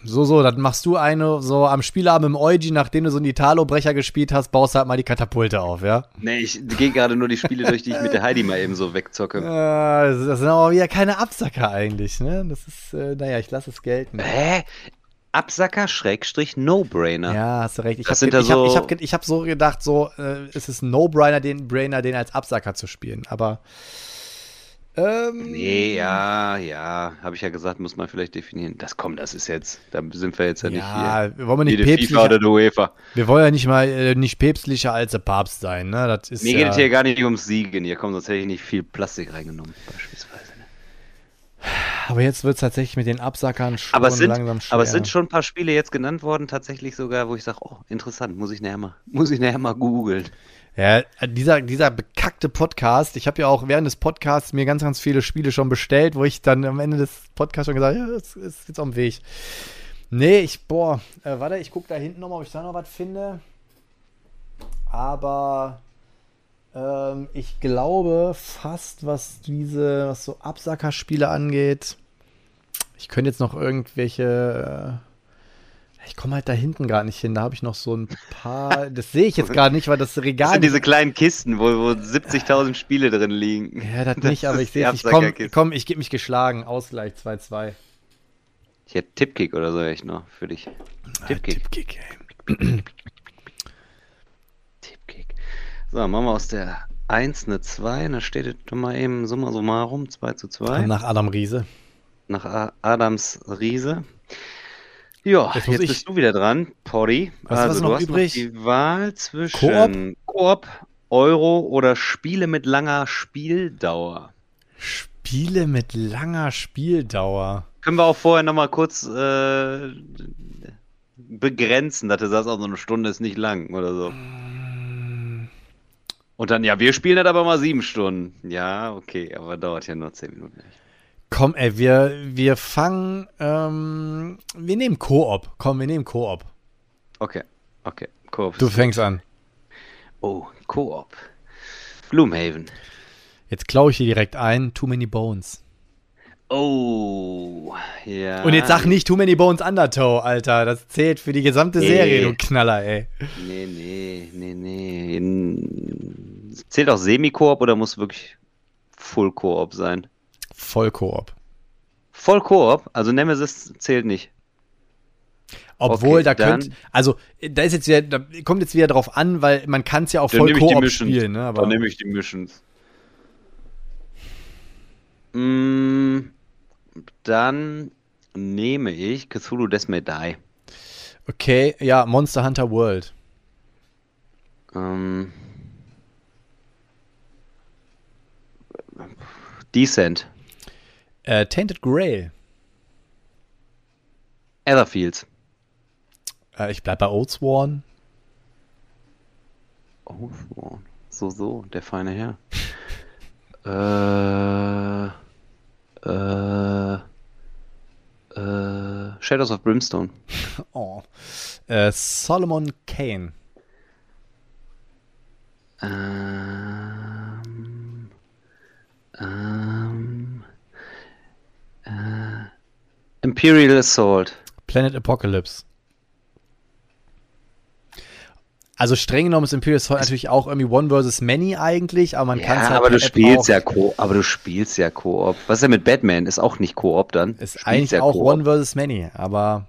So, so, dann machst du eine so am Spielabend im Eugi, nachdem du so einen Italo-Brecher gespielt hast, baust halt mal die Katapulte auf, ja? Nee, ich gehe gerade nur die Spiele durch, die ich mit der Heidi mal eben so wegzocke. Äh, das das sind aber wieder keine Absacker eigentlich, ne? Das ist, äh, naja, ich lasse es gelten. Hä? Absacker Schrägstrich No-Brainer. Ja, hast du recht. Ich habe ja ich hab, ich so- hab, ge- ich hab so gedacht, so, äh, es ist ein No-Brainer, den, Brainer, den als Absacker zu spielen, aber. Ähm, Nee, ja, ja, habe ich ja gesagt, muss man vielleicht definieren. Das kommt, das ist jetzt, da sind wir jetzt ja, Ja, nicht wir wollen hier. nicht FIFA oder päpstlicher, der UEFA. wir wollen ja nicht mal äh, nicht päpstlicher als der Papst sein, ne? Das ist Mir ja, geht es hier gar nicht ums Siegen. Hier kommt, sonst hätte ich nicht viel Plastik reingenommen, beispielsweise. Ne? aber jetzt wird es tatsächlich mit den Absackern schon Aber sind, langsam schwer. aber es sind schon ein paar Spiele jetzt genannt worden, tatsächlich sogar, wo ich sage, oh, interessant, muss ich nachher mal, muss ich nachher mal googeln. Ja, dieser, dieser bekackte Podcast, ich habe ja auch während des Podcasts mir ganz, ganz viele Spiele schon bestellt, wo ich dann am Ende des Podcasts schon gesagt habe, ja, das ist jetzt auf dem Weg. Nee, ich, boah, äh, warte, ich gucke da hinten nochmal, ob ich da noch was finde. Aber ähm, ich glaube fast, was diese, was so Absackerspiele angeht, ich könnte jetzt noch irgendwelche. Ich komme halt da hinten gar nicht hin. Da habe ich noch so ein paar. Das sehe ich jetzt gerade nicht, weil das Das Regal. sind diese kleinen Kisten, wo, wo 70.000 Spiele drin liegen. ja, das nicht, aber ich sehe es. Ich komm, komm, ich gebe mich geschlagen. Ausgleich 2-2. Ich hätte Tippkick oder so echt noch für dich. Tippkick. Tippkick, ey. Tippkick. So, machen wir aus der 1 eine 2. Da steht es doch mal eben summa summarum 2 zu 2. Nach Adam Riese. Nach A Adams Riese. Ja, Jetzt jetzt, bist du wieder dran, Poddy. Du, was also, noch du hast übrig? noch die Wahl zwischen Koop, Euro oder Spiele mit langer Spieldauer. Spiele mit langer Spieldauer. Können wir auch vorher nochmal kurz äh, begrenzen, dass du sagst, auch so eine Stunde ist nicht lang oder so. Und dann, ja, wir spielen das aber mal sieben Stunden. Ja, okay, aber dauert ja nur zehn Minuten. Komm, ey, wir, wir fangen. Ähm, wir nehmen Koop. Komm, wir nehmen Koop. Okay, okay. Koop. Du fängst an. Oh, Koop. Gloomhaven. Jetzt klaue ich hier direkt ein. Too many bones. Oh, ja. Und jetzt sag nicht Too Many Bones Undertow, Alter. Das zählt für die gesamte Nee. Serie, du Knaller, ey. Nee, nee, nee, nee. In... Zählt auch Semi-Koop oder muss wirklich Full-Koop sein? Voll Koop. Voll Koop, also Nemesis zählt nicht. Obwohl, Okay, da könnt, also da ist jetzt wieder, da kommt jetzt wieder drauf an, weil man kann es ja auch voll Koop spielen, ne? Aber Dann nehme ich die Missions. Mm, dann nehme ich Cthulhu Death May Die. okay, ja, Monster Hunter World. Ähm, Descent. Äh, Tainted Grail. Etherfields. Äh, ich bleib bei Oathsworn. Oh, so, so, der feine Herr. äh, äh, äh, Shadows of Brimstone. Oh. Äh, Solomon Kane. Ähm, ähm, Imperial Assault. Planet Apocalypse. Also streng genommen ist Imperial Assault natürlich auch irgendwie One versus Many eigentlich, aber man kann es Ja, halt aber du spielst ja Co, aber du spielst ja Koop. Was ist denn mit Batman? Ist auch nicht Koop dann? Ist eigentlich ja auch. One versus Many, aber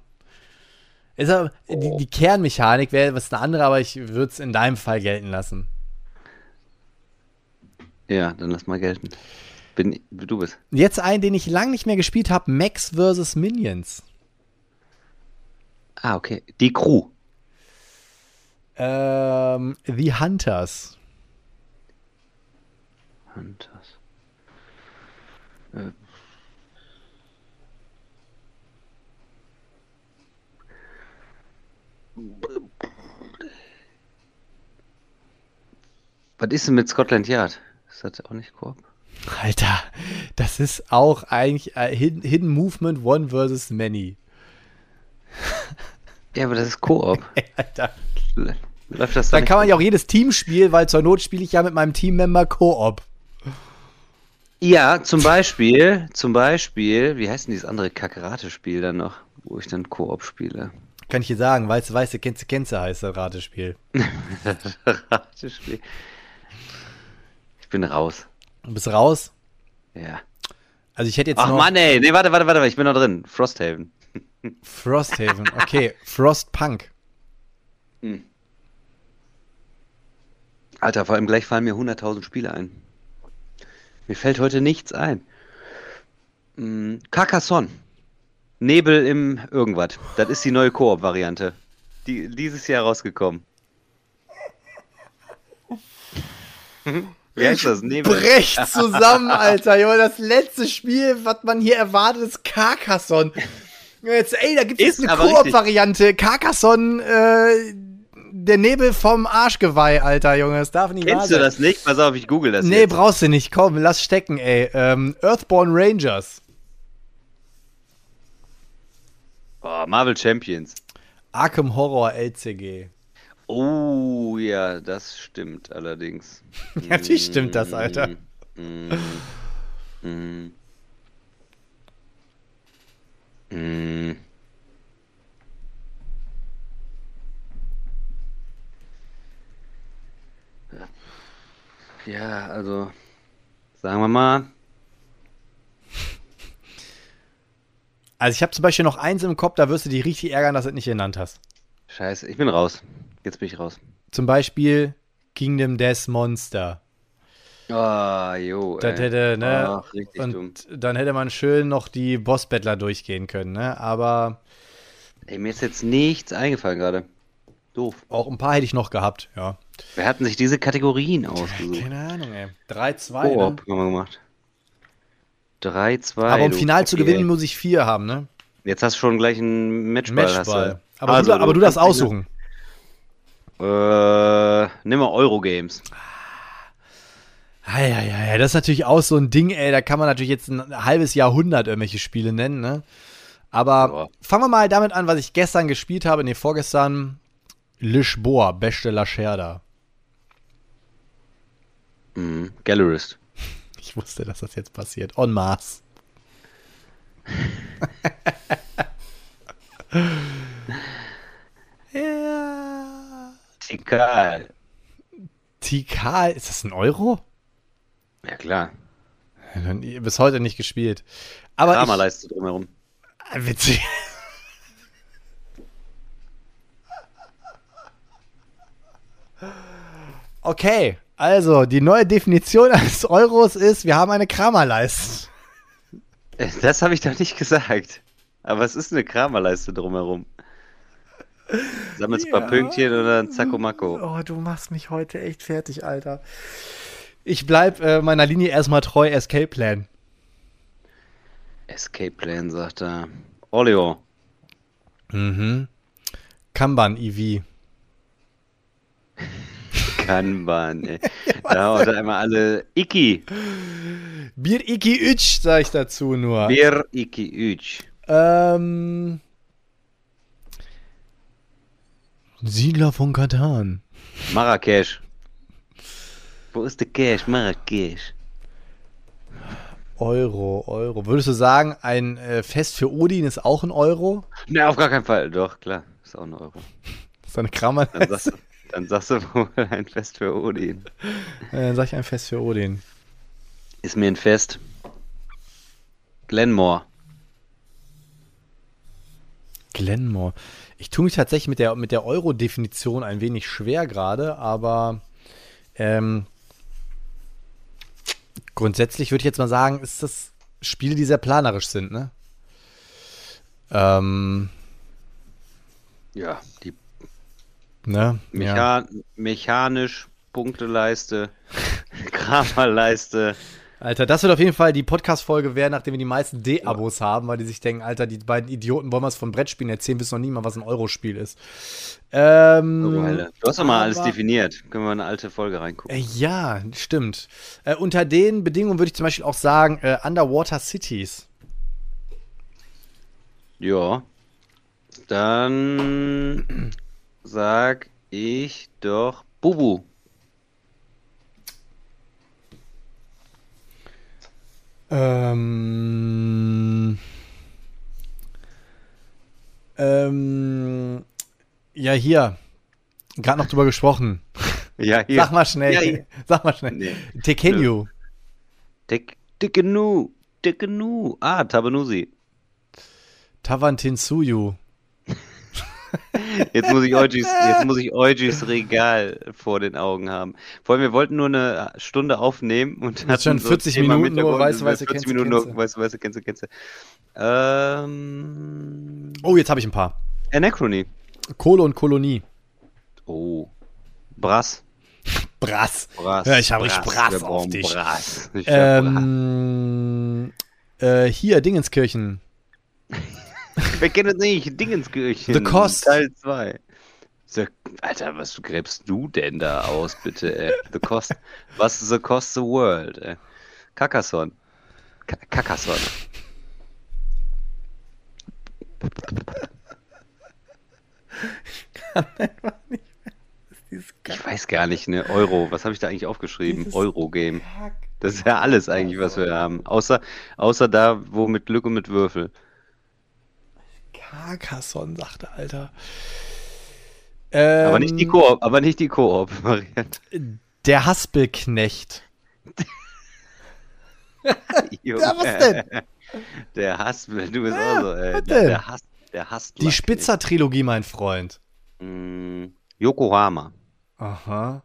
ist aber, die, die Kernmechanik wäre was eine andere, aber ich würde es in deinem Fall gelten lassen. Ja, dann lass mal gelten. Bin du bist. Jetzt einen, den ich lang nicht mehr gespielt habe, Max versus Minions. Ah, okay. Die Crew. Ähm, The Hunters. Hunters. Äh. Was ist denn mit Scotland Yard? Ist das auch nicht Koop? Alter, das ist auch eigentlich äh, Hidden, Hidden Movement One versus Many. Ja, aber das ist Koop. Alter. Läuft das da Dann nicht? kann man ja auch jedes Team spielen, weil zur Not spiele ich ja mit meinem Teammember Koop. Ja, zum Beispiel, zum Beispiel, wie heißt denn dieses andere Kakerate-Spiel dann noch, wo ich dann Koop spiele? Kann ich dir sagen, weißt du, kennst du, kennst du, heißt das Ratespiel. Ratespiel. Ich bin raus. Du bist raus. Ja. Also ich hätte jetzt Ach noch Mann, ey. Nee, warte, warte, warte, ich bin noch drin. Frosthaven. Frosthaven. Okay, Frostpunk. Alter, vor allem gleich fallen mir 100.000 Spiele ein. Mir fällt heute nichts ein. Mm, Carcassonne. Nebel im irgendwas. Das ist die neue Koop-Variante. Die, dieses Jahr rausgekommen. Wie heißt das? Nebel. Brech zusammen, Alter. Junge, das letzte Spiel, was man hier erwartet, ist Carcassonne. Jetzt, ey, da gibt es Ist eine Koop-Variante. Carcassonne, äh, der Nebel vom Arschgeweih, Alter, Junge. Das darf nicht wahr Kennst du sein. das nicht? Pass auf, ich google das Nee, jetzt. brauchst du nicht. Komm, lass stecken, ey. Ähm, Earthborn Rangers. Oh, Marvel Champions. Arkham Horror LCG. Oh, ja, das stimmt allerdings. Natürlich stimmt das, Alter. Mm, mm, mm. Ja, also sagen wir mal, Also ich habe zum Beispiel noch eins im Kopf, da wirst du dich richtig ärgern, dass du es nicht genannt hast. scheiße, ich bin raus. Jetzt bin ich raus. Zum Beispiel Kingdom Death Monster. Ah, jo. Das ey. hätte, ne? Ach, richtig dumm. und dann hätte man schön noch die Boss-Battler durchgehen können, ne? Aber Ey, mir ist jetzt nichts eingefallen gerade. Doof. auch ein paar hätte ich noch gehabt, ja. Wer hatten sich diese Kategorien ausgesucht? Keine Ahnung, ey. 3-2. Ne? Koop haben wir gemacht. 3-2. Aber um. Final zu Okay. gewinnen, muss ich vier haben, ne? Jetzt hast du schon gleich einen Matchball. Matchball. Aber, Also, du, aber du darfst aussuchen. nicht- Äh, nimm mal Eurogames. Ja, ja, ja, das ist natürlich auch so ein Ding, ey. Da kann man natürlich jetzt ein halbes Jahrhundert irgendwelche Spiele nennen, ne? Aber Ja. fangen wir mal damit an, was ich gestern gespielt habe, nee, vorgestern. Lisboa, beste Lacerda. Mhm. Gallerist. Ich wusste, dass das jetzt passiert. En masse. ja. Tikal. Tikal, ist das ein Euro? Ja, klar. Bis heute nicht gespielt. Aber Kramerleiste drumherum. ich, witzig. Okay, also die neue Definition eines Euros ist, wir haben eine Kramerleiste. Das habe ich doch nicht gesagt. Aber es ist eine Kramerleiste drumherum. Sammelst ein paar Ja. Pünktchen oder ein Zackomacko. Oh, du machst mich heute echt fertig, Alter. Ich bleib äh, meiner Linie erstmal treu, Escape Plan. Escape Plan, sagt er. Oleo. Mhm. Kanban EV. Kanban, ey. Da haut er einmal alle Iki. Bier Iki Ütsch, sag ich dazu nur. Bir Iki Üç. Ähm. Siedler von Katan. Marrakesch. Wo ist der Cash? Marrakesch. Euro, Euro. Würdest du sagen, ein äh, Fest für Odin ist auch ein Euro? Ne, auf gar keinen Fall. Doch, klar. Ist auch ein Euro. Das ist eine Krammer. Dann sagst du, Dann sagst du wohl ein Fest für Odin. Äh, Dann sag ich ein Fest für Odin. Ist mir ein Fest. Glenmore. Glenmore. Ich tue mich tatsächlich mit der, mit der Euro-Definition ein wenig schwer gerade, aber ähm, grundsätzlich würde ich jetzt mal sagen, ist das Spiele, die sehr planerisch sind, ne? Ähm, Ja, die ne? Ja. Mecha mechanisch, Punkteleiste, Kramerleiste. Alter, das wird auf jeden Fall die Podcast-Folge werden, nachdem wir die meisten D-Abos haben, weil die sich denken, Alter, die beiden Idioten wollen was von Brettspielen erzählen, wissen noch nie mal, was ein Eurospiel ist. Ähm, Oh. Du hast doch mal alles definiert. Können wir in eine alte Folge reingucken. Äh, ja, stimmt. Äh, unter den Bedingungen würde ich zum Beispiel auch sagen, äh, Underwater Cities. Ja. Dann sag ich doch Bubu. Ähm, ähm, ja, hier. Gerade noch drüber gesprochen. Ja, hier. Sag mal schnell. Ja, hier. Sag mal schnell. Nee. Tekenu. Dick, Dickenu. Dickenu. Ah, Tabanusi. Tavantinsuyu. Jetzt muss ich Eugis, jetzt muss ich Eugis Regal vor den Augen haben. Vor allem, wir wollten nur eine Stunde aufnehmen und Jetzt schon hatten 40 Thema im Minuten nur, weißt du, 40 kennst du, Minuten nur, kennst du, kennst du. Ähm, Oh, jetzt habe ich ein paar. Anachrony. Kohle und Kolonie. Oh. Brass. Brass. Brass. Ja, ich hab richtig Brass wir auf dich. Brass. Ich hab Brass. Ähm, äh, hier, Dingenskirchen. Wer kennt es nicht? Dingenskirchen. The Cost. Teil 2. The, Alter, was gräbst du denn da aus, bitte, ey? The Cost. Was The Cost the World, ey? Carcassonne. Ka Carcassonne. Ich weiß gar nicht, ne? Euro. Was habe ich da eigentlich aufgeschrieben? Euro-Game. Das ist ja alles eigentlich, was wir haben. Außer, außer da, wo mit Glück und mit Würfel. Carcassonne, sagte Alter. Ähm, Aber nicht die Koop, aber nicht die Koop-Variante. Der Haspelknecht. Ja, was denn? Der Hass, du bist Ja, auch so, ey. Der, der Hass, der Hass. Die Spitzer-Trilogie, mein Freund. Mm, Yokohama. Aha.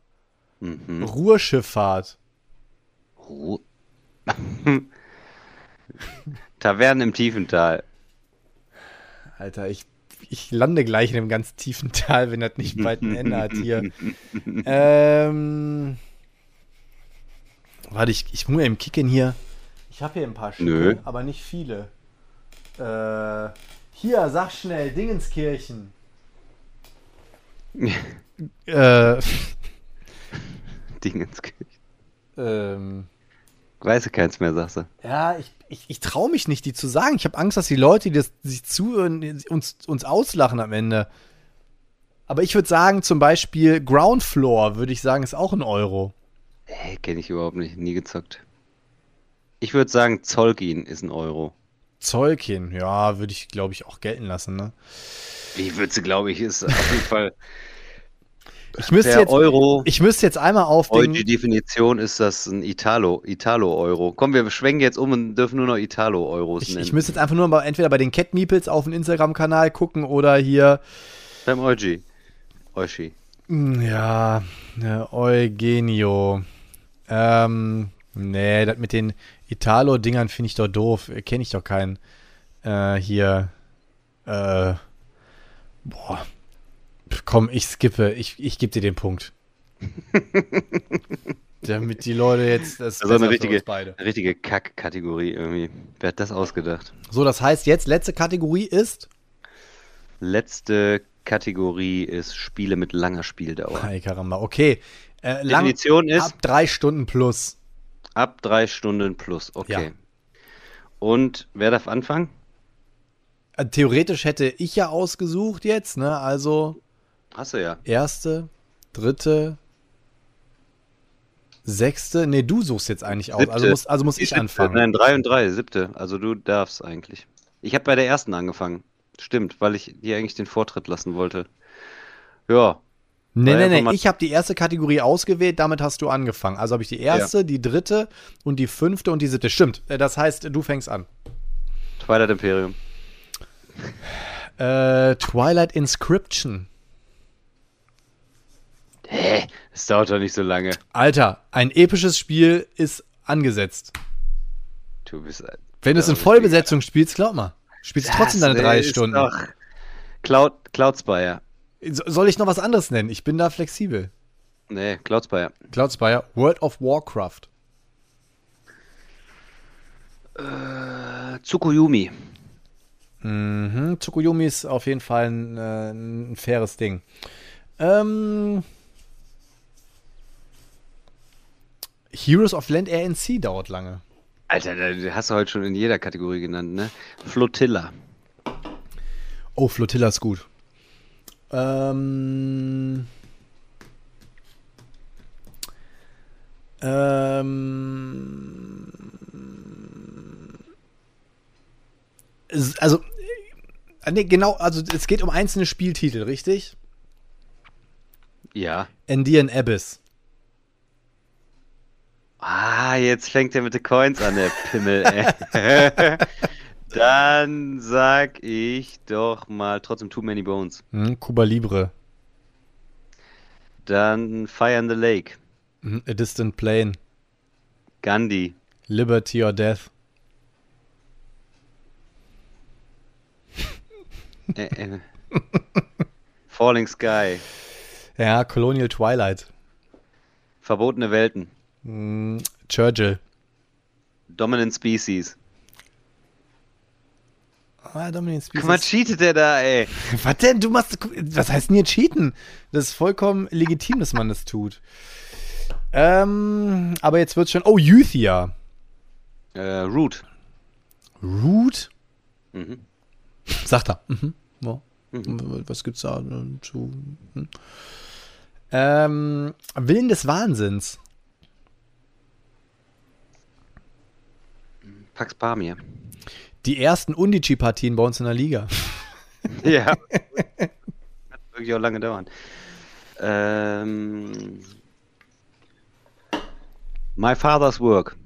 Mhm. Ruhrschifffahrt. Ru- Tavernen im Tiefental. Alter, ich, ich lande gleich in einem ganz tiefen Tal, wenn das nicht bald ein Ende hat hier. ähm. Warte, ich, ich muss eben kicken hier. Ich habe hier ein paar Stücke, aber nicht viele. Äh, hier, sag schnell, Dingenskirchen. äh, Dingenskirchen. ähm, Weiß ich keins mehr, sagst du. ja, ich, ich, ich traue mich nicht, die zu sagen. Ich habe Angst, dass die Leute, die das sich zuhören, uns, uns auslachen am Ende. Aber ich würde sagen, zum Beispiel Ground Floor, würde ich sagen, ist auch ein Euro. Hey, kenne ich überhaupt nicht, nie gezockt. Ich würde sagen, Zolkin ist ein Euro. Zeugchen, ja, würde ich, glaube ich, auch gelten lassen. Ne? Wie würdest du, glaube ich, ist auf jeden Fall Ich müsste jetzt, Euro. ich müsste jetzt einmal auf den. die Definition ist das ein Italo, Italo-Euro. Komm, wir schwenken jetzt um und dürfen nur noch Italo-Euros Ich, nennen. ich müsste jetzt einfach nur mal entweder bei den Cat Meeples auf dem Instagram-Kanal gucken oder hier. Beim Eugi. Eushi. Hm, Ja, ne, Eugenio. Ähm, nee, das mit den Italo-Dingern finde ich doch doof. Kenne ich doch keinen. Äh, hier. Äh, boah. Komm, ich skippe. Ich, ich gebe dir den Punkt. Damit die Leute jetzt das Also eine besser für richtige, beide. eine richtige Kack-Kategorie irgendwie. Wer hat das ausgedacht? So, das heißt jetzt, letzte Kategorie ist. Letzte Kategorie ist Spiele mit langer Spieldauer. Hey, Karamba. Okay. Äh, lang, Definition ist ab drei Stunden plus. ab drei Stunden plus. Okay. Ja. Und wer darf anfangen? Äh, theoretisch hätte ich ja ausgesucht jetzt, ne? Also Hast du ja. erste, dritte, sechste. Nee, du suchst jetzt eigentlich aus. Also muss, also muss ich siebte. anfangen. Nein, drei und drei, siebte. Also du darfst eigentlich. Ich habe bei der ersten angefangen. Stimmt, weil ich dir eigentlich den Vortritt lassen wollte. Ja. Nee, nee, ja nee, ich habe die erste Kategorie ausgewählt, damit hast du angefangen. Also habe ich die erste, die dritte und die fünfte und die siebte. Stimmt, äh, das heißt, du fängst an. Twilight Imperium. Äh, Twilight Inscription. Hä? Das dauert doch nicht so lange. Alter, ein episches Spiel ist angesetzt. Du bist ein. Wenn du es in Vollbesetzung spielst, glaub mal. Spielst trotzdem deine drei Stunden. Doch Cloud, Cloud Spire. So- Soll ich noch was anderes nennen? Ich bin da flexibel. Nee, Cloud Spire. Cloud Spire, World of Warcraft. Äh, Tsukuyomi. Mhm. Tsukuyomi ist auf jeden Fall ein, äh, ein faires Ding. Ähm, Heroes of Land RNC dauert lange. Alter, da hast du heute schon in jeder Kategorie genannt, ne? Flotilla. Oh, Flotilla ist gut. Ähm, ähm, also, äh, nee, genau, also es geht um einzelne Spieltitel, richtig? Ja. Endian Abyss. Ah, jetzt fängt er mit den Coins an, der Pimmel, ey. Dann sag ich doch mal trotzdem Too Many Bones. Hm, Cuba Libre. Dann Fire in the Lake. Hm, A Distant Plane. Gandhi. Liberty or Death. Äh, äh. Falling Sky. Ja, Colonial Twilight. Verbotene Welten. Hm, Churchill. Dominant Species. Ah, Dominion Guck mal, cheatet der da, ey. Was denn? Du machst. Was heißt denn hier cheaten? Das ist vollkommen legitim, dass man das tut. Ähm, aber jetzt wird's schon. Oh, Youthia. Äh, Root. Root? Mhm. Sagt er. Mhm. Ja. Mhm. Was gibt's da äh, zu? Hm. Ähm, Willen des Wahnsinns. Pax Pamir. Die ersten Undici-Partien bei uns in der Liga. Ja. Kann wirklich auch lange dauern. Ähm, My Father's Work.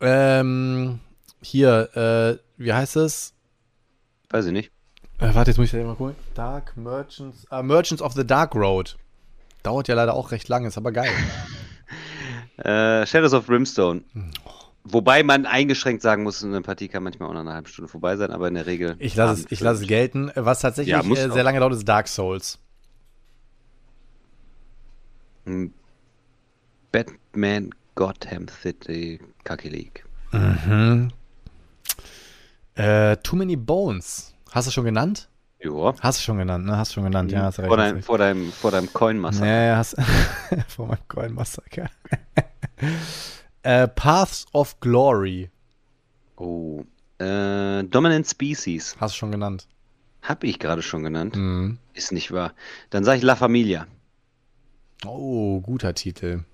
Ähm, hier, äh, wie heißt es? Weiß ich nicht. Äh, warte, jetzt muss ich da mal gucken. Dark Merchants. Ah, Merchants of the Dark Road. Dauert ja leider auch recht lange, ist aber geil. Äh, Shadows of Brimstone. Wobei man eingeschränkt sagen muss, eine Partie kann manchmal auch nach einer halben Stunde vorbei sein, aber in der Regel. Ich lasse es, ich lasse es gelten. Was tatsächlich Ja, äh, auch. sehr lange dauert, ist Dark Souls. Hm. Batman Gotham City Kaki League. Mhm. Äh, Too Many Bones. Hast du schon genannt? Joa. Hast du schon genannt, ne? Hast du schon genannt, ja, hast du recht. vor, hast deinem, recht. vor deinem, vor deinem Coin-Massaker. Ja, ja, hast Vor meinem Coin Massaker. äh, Paths of Glory. Oh. Äh, Dominant Species. Hast du schon genannt. Hab ich gerade schon genannt. Mhm. Ist nicht wahr. Dann sage ich La Familia. Oh, guter Titel.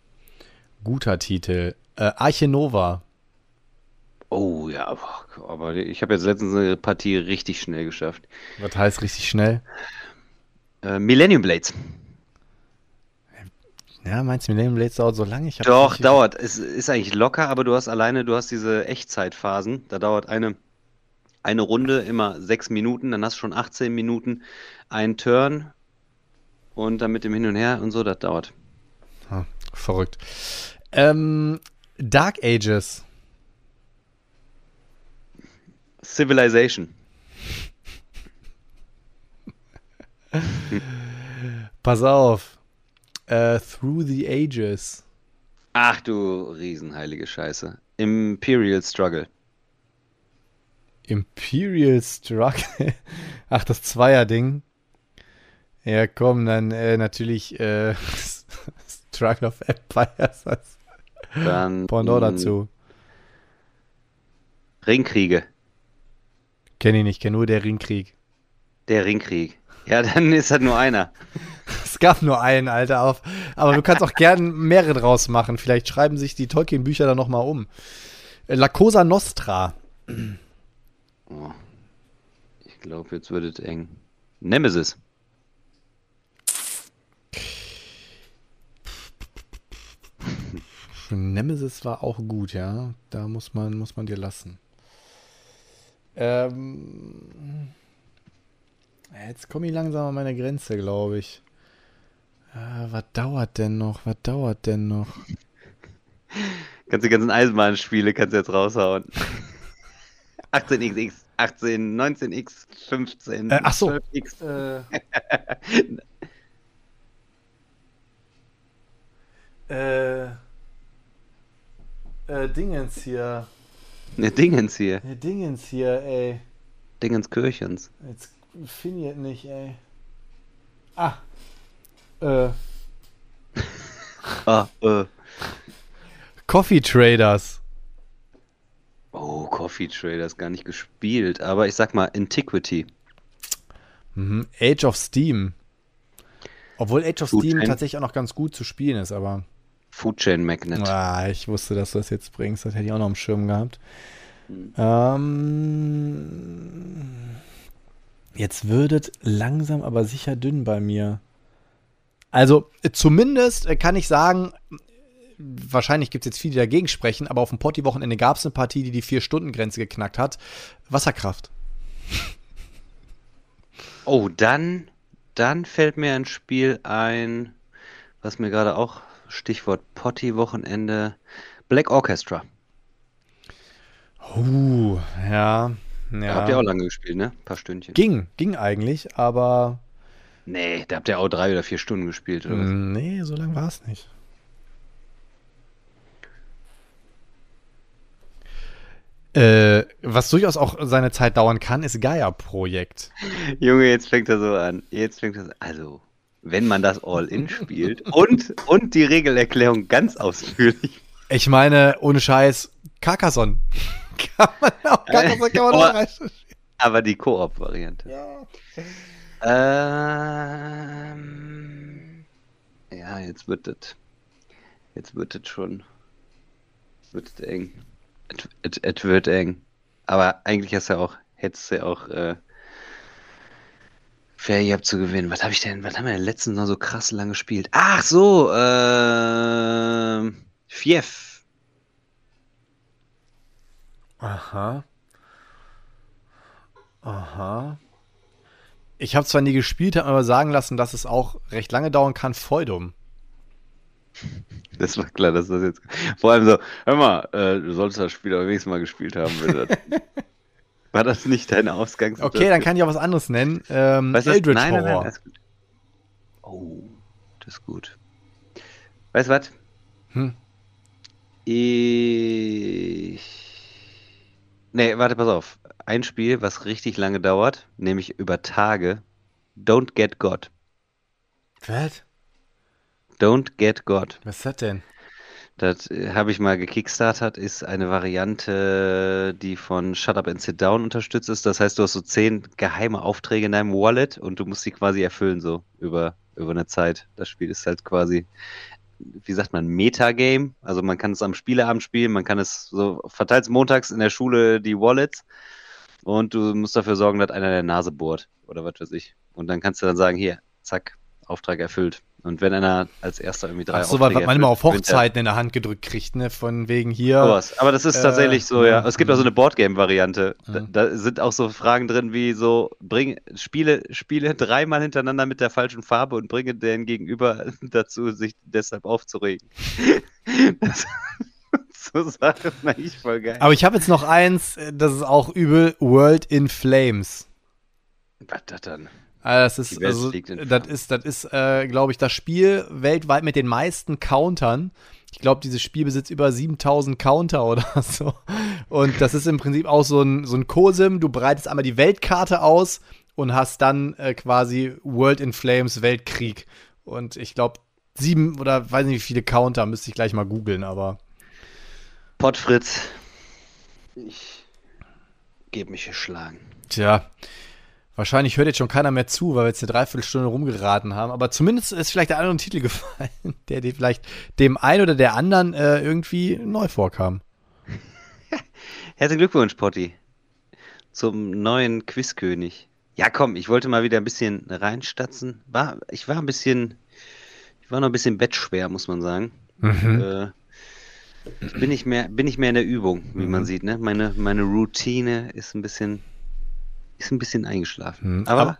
Guter Titel. Äh, Arche Nova. Oh ja, aber, aber ich habe jetzt letztens eine Partie richtig schnell geschafft. Was heißt richtig schnell? Äh, Millennium Blades. Ja, meinst du, Millennium Blades dauert so lange? Doch, dauert. Es ist eigentlich locker, aber du hast alleine, du hast diese Echtzeitphasen. Da dauert eine, eine Runde immer sechs Minuten, dann hast du schon 18 Minuten einen Turn und dann mit dem Hin und Her und so, das dauert. Ah, verrückt. Ähm, Dark Ages. Civilization. Pass auf. Äh, Through the Ages. Ach du riesenheilige Scheiße. Imperial Struggle. Imperial Struggle. Ach, das Zweier-Ding. Ja, komm, dann äh, natürlich äh, Struggle of Empires Dann Pendant mh, dazu. Ringkriege. Kenne ich nicht, kenne nur der Ringkrieg. Der Ringkrieg. Ja, dann ist halt nur einer. es gab nur einen, Alter, auf. Aber du kannst auch gern mehrere draus machen. Vielleicht schreiben sich die Tolkien-Bücher dann nochmal um. Äh, La Cosa Nostra. Oh. Ich glaube, jetzt wird es eng. Nemesis. Nemesis war auch gut, ja. Da muss man, muss man dir lassen. Ähm, jetzt komme ich langsam an meine Grenze, glaube ich. Äh, was dauert denn noch? Was dauert denn noch? Kannst die ganzen Eisenbahnspiele kannst du jetzt raushauen. 18xx, 18, 19x, 15, Äh, ach so. 12x. Äh, äh, äh, Dingens hier. Ne, Dingens hier. Ne, Dingens hier, ey. Dingens Kirchens. Jetzt finde ich es nicht, ey. Ah. Äh, Ah, äh. Coffee Traders. Oh, Coffee Traders gar nicht gespielt, aber ich sag mal Antiquity. Mhm. Age of Steam. Obwohl Age of Steam tatsächlich auch noch ganz gut zu spielen ist, aber. Food Chain Magnet. Ah, ich wusste, dass du das jetzt bringst. Das hätte ich auch noch im Schirm gehabt. Ähm, jetzt würdet langsam aber sicher dünn bei mir. Also, äh, zumindest äh, kann ich sagen, wahrscheinlich gibt es jetzt viele, die dagegen sprechen, aber auf dem Potti-Wochenende gab es eine Partie, die die Vier-Stunden-Grenze geknackt hat. Wasserkraft. Oh, dann, dann fällt mir ein Spiel ein, was mir gerade auch Stichwort Potty-Wochenende, Black Orchestra. Uh, ja. Da habt ihr auch lange gespielt, ne? Ein paar Stündchen. Ging, ging eigentlich, aber Nee, da habt ihr auch drei oder vier Stunden gespielt, oder was? Mm, nee, so lange war es nicht. Äh, was durchaus auch seine Zeit dauern kann, ist Gaia-Projekt. Junge, jetzt fängt er so an. Jetzt fängt er so Also, wenn man das All-In spielt und, und die Regelerklärung ganz ausführlich. Ich meine, ohne Scheiß, Carcassonne. kann man auch, Carcassonne kann man auch Aber- rein. Aber die Koop-Variante. Ja. Ähm, ja, jetzt wird das. Jetzt wird das schon. Wird es eng. Es wird eng. Aber eigentlich hast du ja auch, hättest du ja auch äh, fair gehabt zu gewinnen. Was habe ich denn, was haben wir denn letztens noch so krass lang gespielt? Ach so, ähm, Fief. Aha. Aha. Ich habe zwar nie gespielt, habe mir aber sagen lassen, dass es auch recht lange dauern kann. Feudum. Das war klar, dass das jetzt. Vor allem so, hör mal, äh, du solltest das Spiel aber wenigstens mal gespielt haben. Das, war das nicht deine Ausgangs? Okay, dann kann ich auch was anderes nennen. Ähm, Weißt du? Eldritch nein, nein, nein, Horror. alles gut. Oh, das ist gut. Weißt du was? Hm. Ich. Nee, warte, pass auf. Ein Spiel, was richtig lange dauert, nämlich über Tage. Don't Get God. Was? Don't Get God. Was ist das denn? Das äh, habe ich mal gekickstartert, ist eine Variante, die von Shut Up and Sit Down unterstützt ist. Das heißt, du hast so zehn geheime Aufträge in deinem Wallet und du musst sie quasi erfüllen, so über, über eine Zeit. Das Spiel ist halt quasi, wie sagt man, Metagame. Also man kann es am Spieleabend spielen, man kann es so, verteilt montags in der Schule die Wallets und du musst dafür sorgen, dass einer der Nase bohrt oder was weiß ich. Und dann kannst du dann sagen, hier, zack, Auftrag erfüllt. Und wenn einer als erster irgendwie drei Ach so, Aufträge man immer auf. Hochzeiten in der Hand gedrückt kriegt, ne? Von wegen hier. Sowas. Aber das ist Äh, tatsächlich so, ja. ja, Es gibt auch so eine Boardgame-Variante. Da, Mhm. da sind auch so Fragen drin wie so, bring, spiele, spiele dreimal hintereinander mit der falschen Farbe und bringe den Gegenüber dazu, sich deshalb aufzuregen. das, so Sachen eigentlich voll geil. Aber ich habe jetzt noch eins, äh, das ist auch übel. World in Flames. Was das dann? Also das ist, also, das ist, das ist, äh, glaube ich, das Spiel weltweit mit den meisten Countern. Ich glaube, dieses Spiel besitzt über 7000 Counter oder so. Und das ist im Prinzip auch so ein, so ein COSIM. Du breitest einmal die Weltkarte aus und hast dann äh, quasi World in Flames Weltkrieg. Und ich glaube, sieben oder weiß nicht wie viele Counter, müsste ich gleich mal googeln, aber Pottfritz. Ich gebe mich geschlagen. Tja, wahrscheinlich hört jetzt schon keiner mehr zu, weil wir jetzt eine Dreiviertelstunde rumgeraten haben. Aber zumindest ist vielleicht der andere Titel gefallen, der dir vielleicht dem einen oder der anderen äh, irgendwie neu vorkam. Herzlichen Glückwunsch, Potti. Zum neuen Quizkönig. Ja, komm, ich wollte mal wieder ein bisschen reinstatzen. War, ich war ein bisschen, ich war noch ein bisschen bettschwer, muss man sagen. Mhm. Äh, Ich bin nicht mehr, bin nicht mehr in der Übung, wie Mhm. man sieht. Ne? Meine, meine Routine ist ein bisschen, ist ein bisschen eingeschlafen. Mhm. Aber, Aber-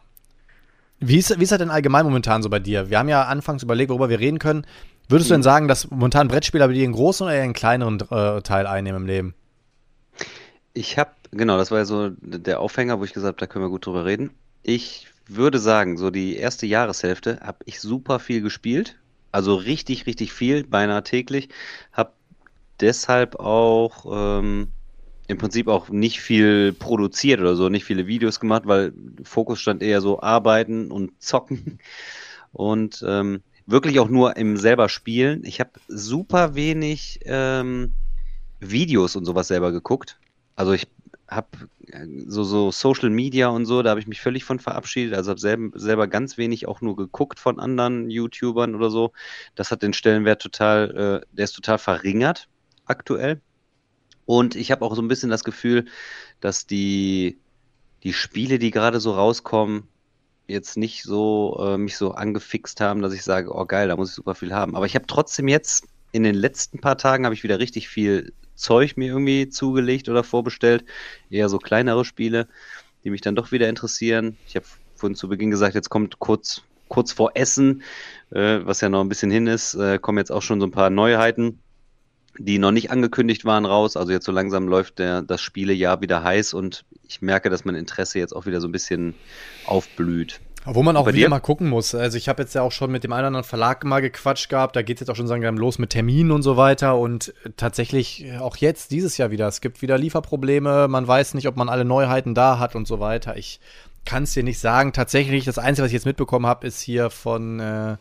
Wie ist, wie ist das denn allgemein momentan so bei dir? Wir haben ja anfangs überlegt, worüber wir reden können. Würdest du denn sagen, dass momentan Brettspieler bei dir einen großen oder eher einen kleineren äh, Teil einnehmen im Leben? ich habe, genau, das war ja so der Aufhänger, wo ich gesagt habe, da können wir gut drüber reden. Ich würde sagen, so die erste Jahreshälfte habe ich super viel gespielt. Also richtig, richtig viel, beinahe täglich. Habe deshalb auch ähm, im Prinzip auch nicht viel produziert oder so, nicht viele Videos gemacht, weil Fokus stand eher so arbeiten und zocken und ähm, wirklich auch nur im selber Spielen. Ich habe super wenig ähm, Videos und sowas selber geguckt. Also ich habe so, so Social Media und so, da habe ich mich völlig von verabschiedet. Also habe selber, selber ganz wenig auch nur geguckt von anderen YouTubern oder so. Das hat den Stellenwert total, äh, der ist total verringert aktuell. Und ich habe auch so ein bisschen das Gefühl, dass die, die Spiele, die gerade so rauskommen, jetzt nicht so äh, mich so angefixt haben, dass ich sage, oh geil, da muss ich super viel haben. Aber ich habe trotzdem jetzt in den letzten paar Tagen habe ich wieder richtig viel Zeug mir irgendwie zugelegt oder vorbestellt. Eher so kleinere Spiele, die mich dann doch wieder interessieren. Ich habe vorhin zu Beginn gesagt, jetzt kommt kurz, kurz vor Essen, äh, was ja noch ein bisschen hin ist, äh, kommen jetzt auch schon so ein paar Neuheiten, die noch nicht angekündigt waren, raus. Also jetzt so langsam läuft der, das Spielejahr wieder heiß und ich merke, dass mein Interesse jetzt auch wieder so ein bisschen aufblüht. Wo man auch wieder dir? mal gucken muss. Also ich habe jetzt ja auch schon mit dem einen oder anderen Verlag mal gequatscht gehabt. Da geht es jetzt auch schon sagen, los mit Terminen und so weiter. Und tatsächlich auch jetzt, dieses Jahr wieder. Es gibt wieder Lieferprobleme. Man weiß nicht, ob man alle Neuheiten da hat und so weiter. Ich kann es dir nicht sagen. Tatsächlich, das Einzige, was ich jetzt mitbekommen habe, ist hier von äh,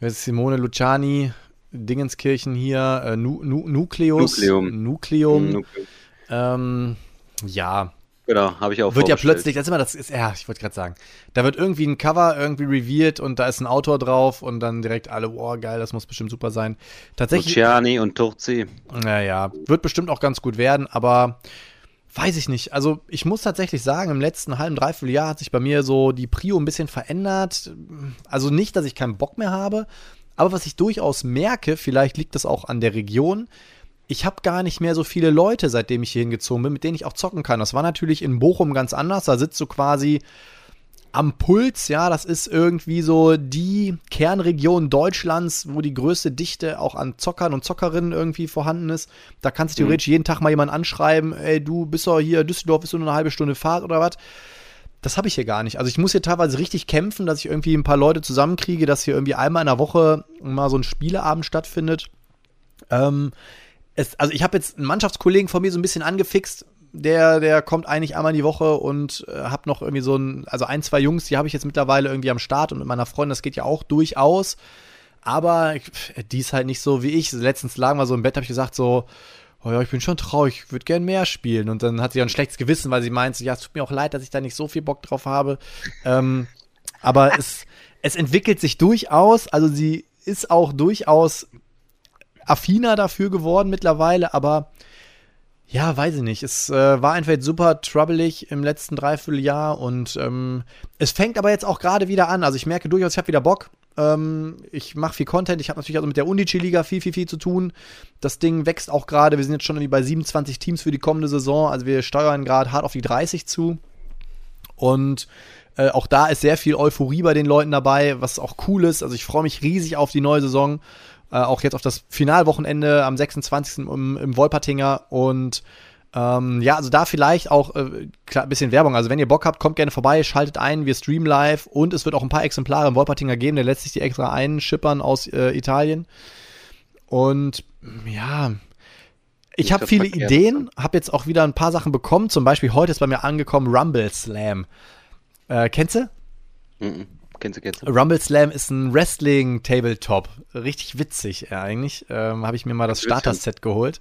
Simone Luciani, Dingenskirchen hier, äh, nu nu Nucleus. Nukleum. Nukleum. Mhm, Ähm, ja, Genau, habe ich auch wird ja plötzlich, das ist immer das ist, ja, ich wollte gerade sagen, da wird irgendwie ein Cover irgendwie revealed und da ist ein Autor drauf und dann direkt alle, boah, geil, das muss bestimmt super sein. Tatsächlich, Luciani und Turzi. naja, wird bestimmt auch ganz gut werden, aber weiß ich nicht. Also ich muss tatsächlich sagen, im letzten halben, dreiviertel Jahr hat sich bei mir so die Prio ein bisschen verändert. Also nicht, dass ich keinen Bock mehr habe, aber was ich durchaus merke, vielleicht liegt das auch an der Region, ich habe gar nicht mehr so viele Leute, seitdem ich hier hingezogen bin, mit denen ich auch zocken kann. Das war natürlich in Bochum ganz anders. Da sitzt du quasi am Puls, ja, das ist irgendwie so die Kernregion Deutschlands, wo die größte Dichte auch an Zockern und Zockerinnen irgendwie vorhanden ist. Da kannst du theoretisch jeden Tag mal jemanden anschreiben, ey, du bist doch hier, Düsseldorf ist nur eine halbe Stunde Fahrt oder was. Das habe ich hier gar nicht. Also ich muss hier teilweise richtig kämpfen, dass ich irgendwie ein paar Leute zusammenkriege, dass hier irgendwie einmal in der Woche mal so ein Spieleabend stattfindet. Ähm, es, also ich habe jetzt einen Mannschaftskollegen von mir so ein bisschen angefixt, der, der kommt eigentlich einmal die Woche und äh, hab noch irgendwie so ein, also ein, zwei Jungs, die habe ich jetzt mittlerweile irgendwie am Start und mit meiner Freundin, das geht ja auch durchaus. Aber die ist halt nicht so wie ich. Letztens lagen wir so im Bett, habe ich gesagt so, oh ja, ich bin schon traurig, ich würde gern mehr spielen. Und dann hat sie ja ein schlechtes Gewissen, weil sie meint, ja, es tut mir auch leid, dass ich da nicht so viel Bock drauf habe. Ähm, aber es, es entwickelt sich durchaus, also sie ist auch durchaus affiner dafür geworden mittlerweile, aber ja, weiß ich nicht. Es äh, war einfach super troublig im letzten Dreivierteljahr und ähm, es fängt aber jetzt auch gerade wieder an. Also ich merke durchaus, ich habe wieder Bock. Ähm, ich mache viel Content. Ich habe natürlich also mit der Unici-Liga viel, viel, viel zu tun. Das Ding wächst auch gerade. Wir sind jetzt schon irgendwie bei 27 Teams für die kommende Saison. Also wir steuern gerade hart auf die 30 zu. Und äh, auch da ist sehr viel Euphorie bei den Leuten dabei, was auch cool ist. Also ich freue mich riesig auf die neue Saison. Äh, auch jetzt auf das Finalwochenende am 26. im, im Wolpertinger. Und ähm, ja, also da vielleicht auch äh, klar, ein bisschen Werbung. Also wenn ihr Bock habt, kommt gerne vorbei, schaltet ein, wir streamen live und es wird auch ein paar Exemplare im Wolpertinger geben. Der lässt sich die extra einschippern aus äh, Italien. Und ja, ich habe viele. Ideen, habe jetzt auch wieder ein paar Sachen bekommen. Zum Beispiel heute ist bei mir angekommen Rumble Slam. Äh, kennst du? Mhm. Kennst du, kennst du? Rumble Slam ist ein Wrestling-Tabletop. Richtig witzig, ja, eigentlich. Ähm, Habe ich mir mal das. Starter-Set geholt.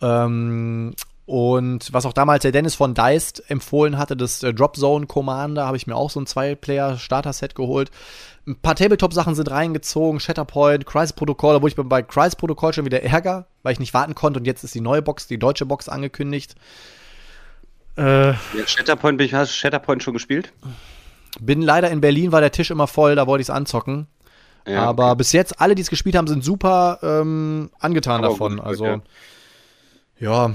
Ähm, und was auch damals der Dennis von Deist empfohlen hatte, das äh, Drop Zone Commander, habe ich mir auch so ein Zwei-Player-Starter-Set geholt. Ein paar Tabletop-Sachen sind reingezogen, Shatterpoint, Crisis Protocol, obwohl ich bin bei Crisis Protocol schon wieder ärger, weil ich nicht warten konnte und jetzt ist die neue Box, die deutsche Box angekündigt. Äh, Ja, Shatterpoint, ich, hast du Shatterpoint schon gespielt? bin leider in Berlin, war der Tisch immer voll, da wollte ich es anzocken. Ja, aber okay. bis jetzt, alle, die es gespielt haben, sind super ähm, angetan aber davon. Gut, also, ja. ja.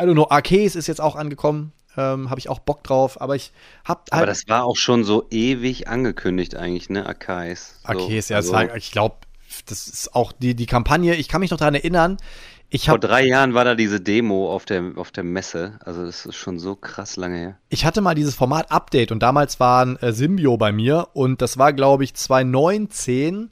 I don't know, Arceus ist jetzt auch angekommen. Ähm, habe ich auch Bock drauf, aber ich habe halt Aber das war auch schon so ewig angekündigt eigentlich, ne, Arceus. So, Arceus, ja, also, ich glaube, das ist auch die, die Kampagne, ich kann mich noch daran erinnern, ich hab, Vor drei Jahren war da diese Demo auf der, auf der Messe. Also das ist schon so krass lange her. Ich hatte mal dieses Format Update und damals war ein äh, Symbio bei mir und das war, glaube ich, 2019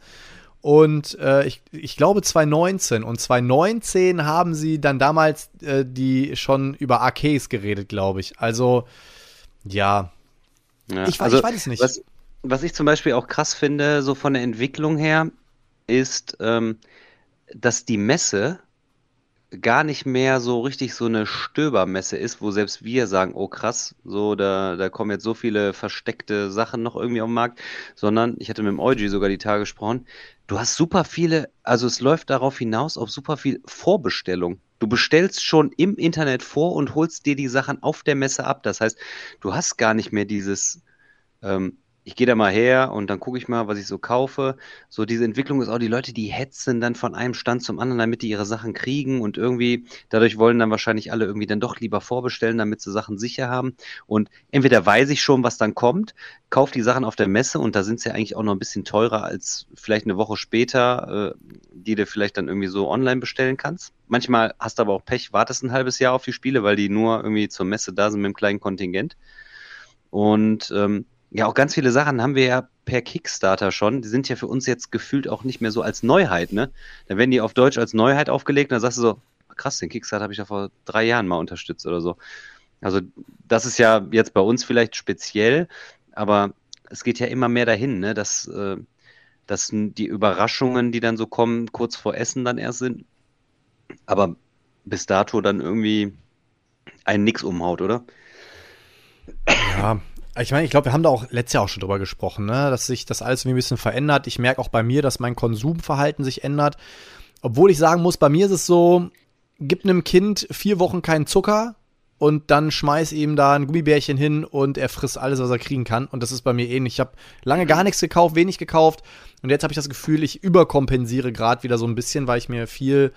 und äh, ich, ich glaube 2019. Und 2019 haben sie dann damals äh, die schon über Arcades geredet, glaube ich. Also, ja. ja ich, also, ich weiß es nicht. Was, was ich zum Beispiel auch krass finde, so von der Entwicklung her, ist, ähm, dass die Messe gar nicht mehr so richtig so eine Stöbermesse ist, wo selbst wir sagen, oh krass, so da, da kommen jetzt so viele versteckte Sachen noch irgendwie auf den Markt, sondern ich hatte mit dem Eugi sogar die Tage gesprochen, du hast super viele, also es läuft darauf hinaus auf super viel Vorbestellung. Du bestellst schon im Internet vor und holst dir die Sachen auf der Messe ab. Das heißt, du hast gar nicht mehr dieses, ähm, ich gehe da mal her und dann gucke ich mal, was ich so kaufe. So diese Entwicklung ist auch die Leute, die hetzen dann von einem Stand zum anderen, damit die ihre Sachen kriegen und irgendwie dadurch wollen dann wahrscheinlich alle irgendwie dann doch lieber vorbestellen, damit sie Sachen sicher haben. Und entweder weiß ich schon, was dann kommt, kaufe die Sachen auf der Messe und da sind sie ja eigentlich auch noch ein bisschen teurer als vielleicht eine Woche später, äh, die du vielleicht dann irgendwie so online bestellen kannst. Manchmal hast du aber auch Pech, wartest ein halbes Jahr auf die Spiele, weil die nur irgendwie zur Messe da sind mit einem kleinen Kontingent. Und ähm, ja, auch ganz viele Sachen haben wir ja per Kickstarter schon. Die sind ja für uns jetzt gefühlt auch nicht mehr so als Neuheit, ne? Dann werden die auf Deutsch als Neuheit aufgelegt und dann sagst du so, krass, den Kickstarter habe ich ja vor drei Jahren mal unterstützt oder so. Also das ist ja jetzt bei uns vielleicht speziell, aber es geht ja immer mehr dahin, ne? dass, äh, dass die Überraschungen, die dann so kommen, kurz vor Essen dann erst sind, aber bis dato dann irgendwie ein Nix umhaut, oder? Ja, ich meine, ich glaube, wir haben da auch letztes Jahr auch schon drüber gesprochen, ne? dass sich das alles irgendwie ein bisschen verändert. Ich merke auch bei mir, dass mein Konsumverhalten sich ändert. Obwohl ich sagen muss, bei mir ist es so, gib einem Kind vier Wochen keinen Zucker und dann schmeiß ihm da ein Gummibärchen hin und er frisst alles, was er kriegen kann. Und das ist bei mir ähnlich. Ich habe lange gar nichts gekauft, wenig gekauft und jetzt habe ich das Gefühl, ich überkompensiere gerade wieder so ein bisschen, weil ich mir viel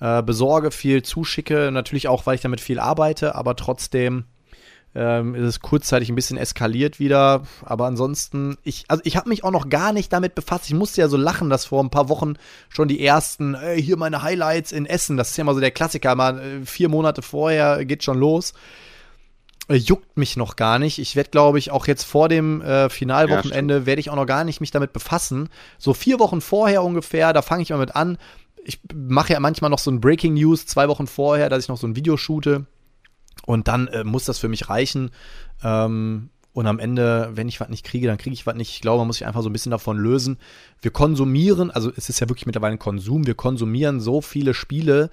äh, besorge, viel zuschicke. Natürlich auch, weil ich damit viel arbeite, aber trotzdem ähm, ist es kurzzeitig ein bisschen eskaliert wieder. Aber ansonsten, ich, also ich habe mich auch noch gar nicht damit befasst. Ich musste ja so lachen, dass vor ein paar Wochen schon die ersten, ey, hier meine Highlights in Essen, das ist ja immer so der Klassiker, mal äh, vier Monate vorher geht schon los. Äh, juckt mich noch gar nicht. Ich werde, glaube ich, auch jetzt vor dem äh, Finalwochenende ja, werde ich auch noch gar nicht mich damit befassen. So vier Wochen vorher ungefähr, da fange ich mal mit an. Ich mache ja manchmal noch so ein Breaking News zwei Wochen vorher, dass ich noch so ein Video shoote. Und dann äh, muss das für mich reichen. Ähm, und am Ende, wenn ich was nicht kriege, dann kriege ich was nicht. Ich glaube, man muss sich einfach so ein bisschen davon lösen. Wir konsumieren, also es ist ja wirklich mittlerweile ein Konsum, wir konsumieren so viele Spiele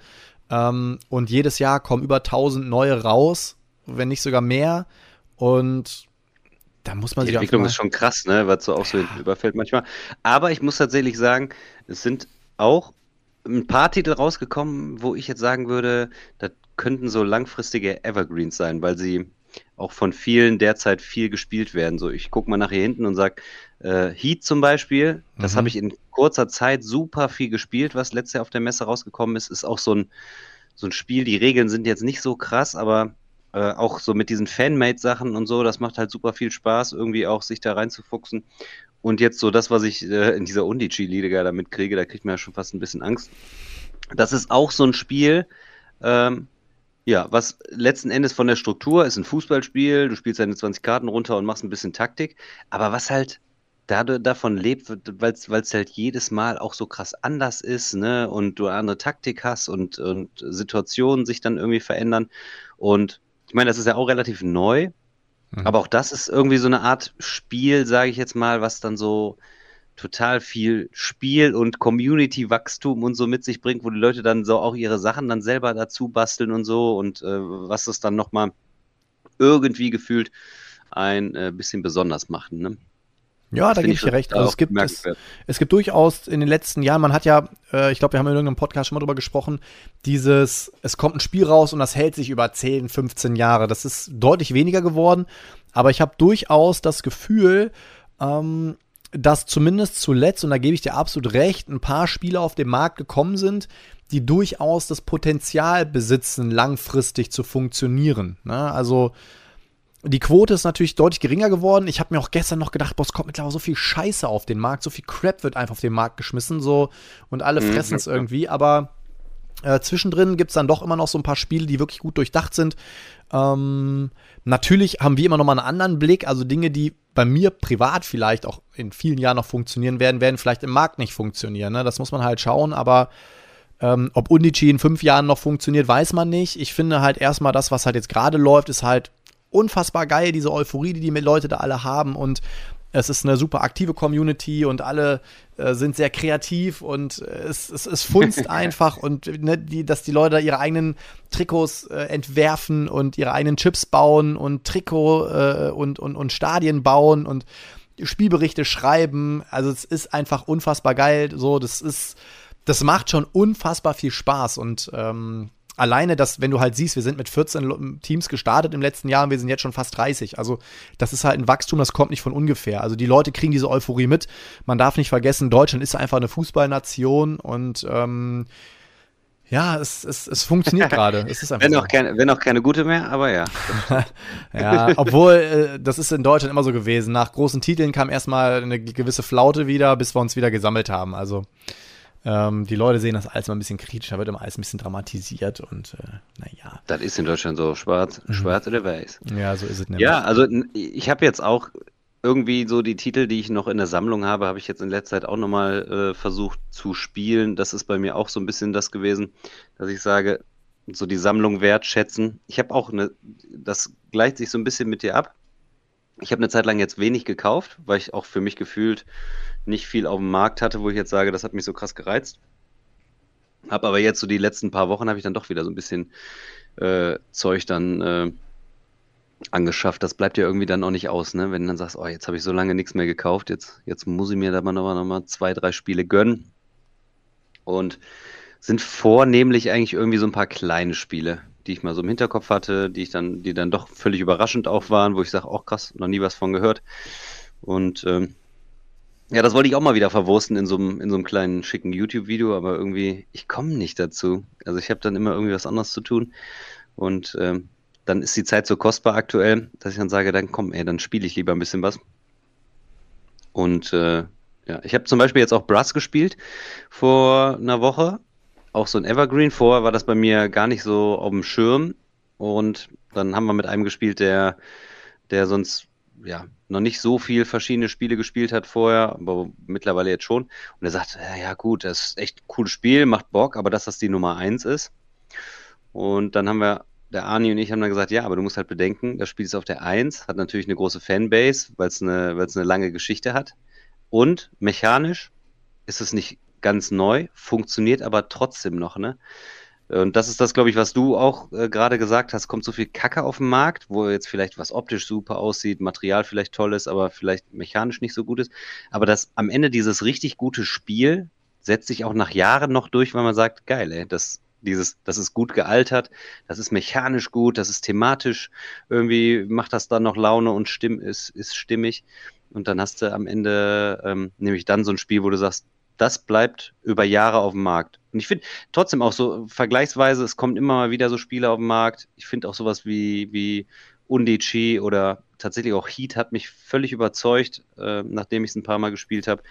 ähm, und jedes Jahr kommen über 1000 neue raus, wenn nicht sogar mehr. Und da muss man Die sich Entwicklung ist schon krass, ne, was so auch so überfällt manchmal. Aber ich muss tatsächlich sagen, es sind auch ein paar Titel rausgekommen, wo ich jetzt sagen würde, das könnten so langfristige Evergreens sein, weil sie auch von vielen derzeit viel gespielt werden. So, ich gucke mal nach hier hinten und sage, äh, Heat zum Beispiel, das mhm. habe ich in kurzer Zeit super viel gespielt, was letztes Jahr auf der Messe rausgekommen ist, ist auch so ein, so ein Spiel. Die Regeln sind jetzt nicht so krass, aber äh, auch so mit diesen Fanmade-Sachen und so, das macht halt super viel Spaß, irgendwie auch sich da reinzufuchsen. Und jetzt so das, was ich äh, in dieser Undici-Liga da mitkriege, da kriegt man ja schon fast ein bisschen Angst. Das ist auch so ein Spiel, ähm, ja, was letzten Endes von der Struktur ist ein Fußballspiel, du spielst deine 20 Karten runter und machst ein bisschen Taktik, aber was halt dadurch, davon lebt, weil es halt jedes Mal auch so krass anders ist, ne, und du eine andere Taktik hast und, und Situationen sich dann irgendwie verändern. Und ich meine, das ist ja auch relativ neu, mhm. aber auch das ist irgendwie so eine Art Spiel, sage ich jetzt mal, was dann so total viel Spiel und Community-Wachstum und so mit sich bringt, wo die Leute dann so auch ihre Sachen dann selber dazu basteln und so und äh, was das dann nochmal irgendwie gefühlt ein äh, bisschen besonders macht. Ne? Ja, da gebe ich dir recht. Also es gibt, es, es, gibt durchaus in den letzten Jahren, man hat ja, äh, ich glaube, wir haben in irgendeinem Podcast schon mal drüber gesprochen, dieses, es kommt ein Spiel raus und das hält sich über 10, 15 Jahre. Das ist deutlich weniger geworden, aber ich habe durchaus das Gefühl, ähm, dass zumindest zuletzt, und da gebe ich dir absolut recht, ein paar Spiele auf den Markt gekommen sind, die durchaus das Potenzial besitzen, langfristig zu funktionieren. Ne? Also die Quote ist natürlich deutlich geringer geworden. Ich habe mir auch gestern noch gedacht, boah, es kommt mittlerweile so viel Scheiße auf den Markt, so viel Crap wird einfach auf den Markt geschmissen, so und alle mhm. fressen es irgendwie. Aber äh, zwischendrin gibt es dann doch immer noch so ein paar Spiele, die wirklich gut durchdacht sind. Ähm, natürlich haben wir immer noch mal einen anderen Blick, also Dinge, die bei mir privat vielleicht auch in vielen Jahren noch funktionieren werden, werden vielleicht im Markt nicht funktionieren. Ne? Das muss man halt schauen, aber ähm, ob Undici in fünf Jahren noch funktioniert, weiß man nicht. Ich finde halt erstmal das, was halt jetzt gerade läuft, ist halt unfassbar geil, diese Euphorie, die die Leute da alle haben und es ist eine super aktive Community und alle äh, sind sehr kreativ und es, es, es funzt einfach und ne, die, dass die Leute ihre eigenen Trikots äh, entwerfen und ihre eigenen Chips bauen und Trikot äh, und, und, und Stadien bauen und Spielberichte schreiben. Also es ist einfach unfassbar geil. So, das ist, das macht schon unfassbar viel Spaß und ähm, alleine das, wenn du halt siehst, wir sind mit 14 Teams gestartet im letzten Jahr und wir sind jetzt schon fast 30. Also, das ist halt ein Wachstum, das kommt nicht von ungefähr. Also, die Leute kriegen diese Euphorie mit. Man darf nicht vergessen, Deutschland ist einfach eine Fußballnation und ähm, ja, es, es, es funktioniert gerade. wenn, auch keine, wenn auch keine gute mehr, aber ja. ja, obwohl, äh, das ist in Deutschland immer so gewesen. Nach großen Titeln kam erstmal eine gewisse Flaute wieder, bis wir uns wieder gesammelt haben. Also, ähm, die Leute sehen das alles mal ein bisschen kritischer, wird immer alles ein bisschen dramatisiert und äh, naja. Das ist in Deutschland so schwarz, mhm. schwarz oder weiß. Ja, so ist es nämlich. Ja, also ich habe jetzt auch irgendwie so die Titel, die ich noch in der Sammlung habe, habe ich jetzt in letzter Zeit auch nochmal äh, versucht zu spielen. Das ist bei mir auch so ein bisschen das gewesen, dass ich sage, so die Sammlung wertschätzen. Ich habe auch eine, das gleicht sich so ein bisschen mit dir ab. Ich habe eine Zeit lang jetzt wenig gekauft, weil ich auch für mich gefühlt nicht viel auf dem Markt hatte, wo ich jetzt sage, das hat mich so krass gereizt. Hab aber jetzt so die letzten paar Wochen habe ich dann doch wieder so ein bisschen äh, Zeug dann äh, angeschafft. Das bleibt ja irgendwie dann auch nicht aus, ne? Wenn du dann sagst, oh, jetzt habe ich so lange nichts mehr gekauft, jetzt, jetzt muss ich mir da mal nochmal noch mal zwei, drei Spiele gönnen. Und sind vornehmlich eigentlich irgendwie so ein paar kleine Spiele, die ich mal so im Hinterkopf hatte, die ich dann, die dann doch völlig überraschend auch waren, wo ich sage, auch krass, noch nie was von gehört. Und ähm, ja, das wollte ich auch mal wieder verwursten in so einem, in so einem kleinen schicken YouTube-Video, aber irgendwie, ich komme nicht dazu. Also ich habe dann immer irgendwie was anderes zu tun. Und ähm, dann ist die Zeit so kostbar aktuell, dass ich dann sage, dann komm, ey, dann spiele ich lieber ein bisschen was. Und äh, ja, ich habe zum Beispiel jetzt auch Brass gespielt vor einer Woche. Auch so ein Evergreen. Vorher war das bei mir gar nicht so auf dem Schirm. Und dann haben wir mit einem gespielt, der, der sonst ja, noch nicht so viel verschiedene Spiele gespielt hat vorher, aber mittlerweile jetzt schon. Und er sagt, ja, gut, das ist echt ein cooles Spiel, macht Bock, aber dass das die Nummer eins ist. Und dann haben wir, der Arni und ich haben dann gesagt, ja, aber du musst halt bedenken, das Spiel ist auf der Eins, hat natürlich eine große Fanbase, weil es eine, weil es eine lange Geschichte hat. Und mechanisch ist es nicht ganz neu, funktioniert aber trotzdem noch, ne? Und das ist das, glaube ich, was du auch äh, gerade gesagt hast. Kommt so viel Kacke auf den Markt, wo jetzt vielleicht was optisch super aussieht, Material vielleicht toll ist, aber vielleicht mechanisch nicht so gut ist. Aber dass am Ende dieses richtig gute Spiel setzt sich auch nach Jahren noch durch, weil man sagt, geil, ey, das, dieses, das ist gut gealtert, das ist mechanisch gut, das ist thematisch, irgendwie macht das dann noch Laune und stimm, ist, ist stimmig. Und dann hast du am Ende ähm, nämlich dann so ein Spiel, wo du sagst, das bleibt über Jahre auf dem Markt. Und ich finde trotzdem auch so vergleichsweise, es kommen immer mal wieder so Spiele auf den Markt. Ich finde auch sowas wie, wie Undici oder tatsächlich auch Heat hat mich völlig überzeugt, äh, nachdem ich es ein paar Mal gespielt habe,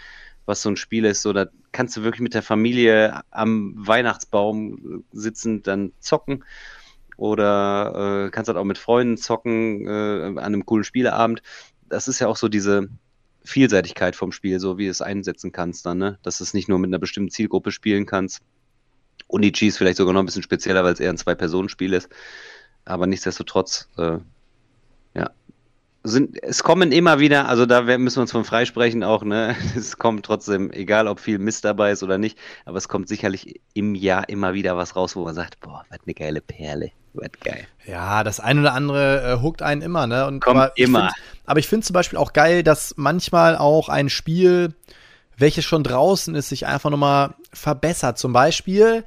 was so ein Spiel ist. So, da kannst du wirklich mit der Familie am Weihnachtsbaum sitzen, dann zocken. Oder äh, kannst halt auch mit Freunden zocken äh, an einem coolen Spieleabend. Das ist ja auch so diese, Vielseitigkeit vom Spiel, so wie du es einsetzen kannst dann, ne? Dass du es nicht nur mit einer bestimmten Zielgruppe spielen kannst. Und die Cheese vielleicht sogar noch ein bisschen spezieller, weil es eher ein Zwei-Personen-Spiel ist. Aber nichtsdestotrotz, äh, ja. Sind, es kommen immer wieder, also da müssen wir uns von freisprechen auch, ne? Es kommt trotzdem, egal ob viel Mist dabei ist oder nicht, aber es kommt sicherlich im Jahr immer wieder was raus, wo man sagt, boah, was eine geile Perle. Wird geil. Ja, das eine oder andere äh, huckt einen immer, ne? Und Kommt aber immer. Find, aber ich finde zum Beispiel auch geil, dass manchmal auch ein Spiel, welches schon draußen ist, sich einfach nochmal verbessert. Zum Beispiel,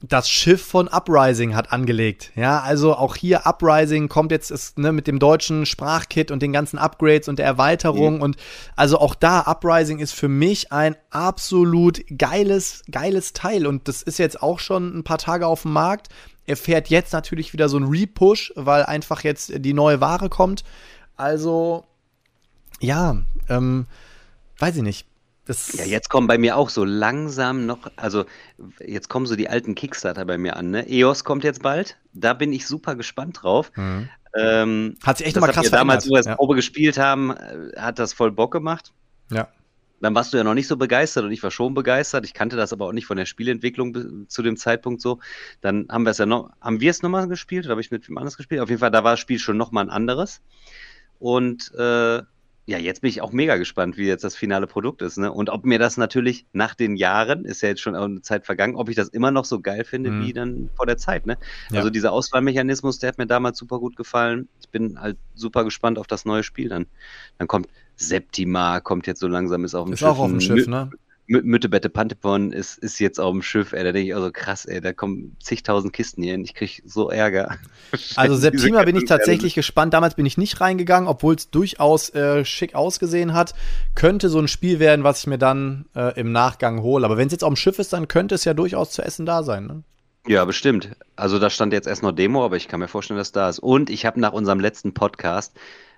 das Schiff von Uprising hat angelegt. Ja, also auch hier Uprising kommt jetzt ist, ne, mit dem deutschen Sprachkit und den ganzen Upgrades und der Erweiterung. Mhm. Und also auch da, Uprising ist für mich ein absolut geiles, geiles Teil. Und das ist jetzt auch schon ein paar Tage auf dem Markt. Er fährt jetzt natürlich wieder so ein Repush, weil einfach jetzt die neue Ware kommt. Also, ja, ähm, weiß ich nicht. Das ja, jetzt kommen bei mir auch so langsam noch, also jetzt kommen so die alten Kickstarter bei mir an. Ne? EOS kommt jetzt bald, da bin ich super gespannt drauf. Mhm. Ähm, hat sich echt nochmal krass verändert. Damals, wo wir das ja. Probe gespielt haben, äh, hat das voll Bock gemacht. Ja. Dann warst du ja noch nicht so begeistert und ich war schon begeistert. Ich kannte das aber auch nicht von der Spielentwicklung zu dem Zeitpunkt so. Dann haben wir es ja noch, haben wir es nochmal gespielt oder habe ich mit wem anders gespielt? Auf jeden Fall, da war das Spiel schon nochmal ein anderes. Und äh, ja, jetzt bin ich auch mega gespannt, wie jetzt das finale Produkt ist. Ne? Und ob mir das natürlich nach den Jahren, ist ja jetzt schon eine Zeit vergangen, ob ich das immer noch so geil finde mhm. wie dann vor der Zeit. Ne? Ja. Also dieser Auswahlmechanismus, der hat mir damals super gut gefallen. Ich bin halt super gespannt auf das neue Spiel dann. Dann kommt Septima, kommt jetzt so langsam, ist auf dem ist Schiff. Ist auch auf dem Schiff, ne? Müttebette Pantepon ist, ist jetzt auf dem Schiff, ey, da denke ich also krass, ey, da kommen zigtausend Kisten hier hin, ich kriege so Ärger. Also Septima bin ich tatsächlich gespannt, damals bin ich nicht reingegangen, obwohl es durchaus äh, schick ausgesehen hat. Könnte so ein Spiel werden, was ich mir dann äh, im Nachgang hole, aber wenn es jetzt auf dem Schiff ist, dann könnte es ja durchaus zu essen da sein, ne? Ja, bestimmt. Also da stand jetzt erst noch Demo, aber ich kann mir vorstellen, dass da ist. Und ich habe nach unserem letzten Podcast,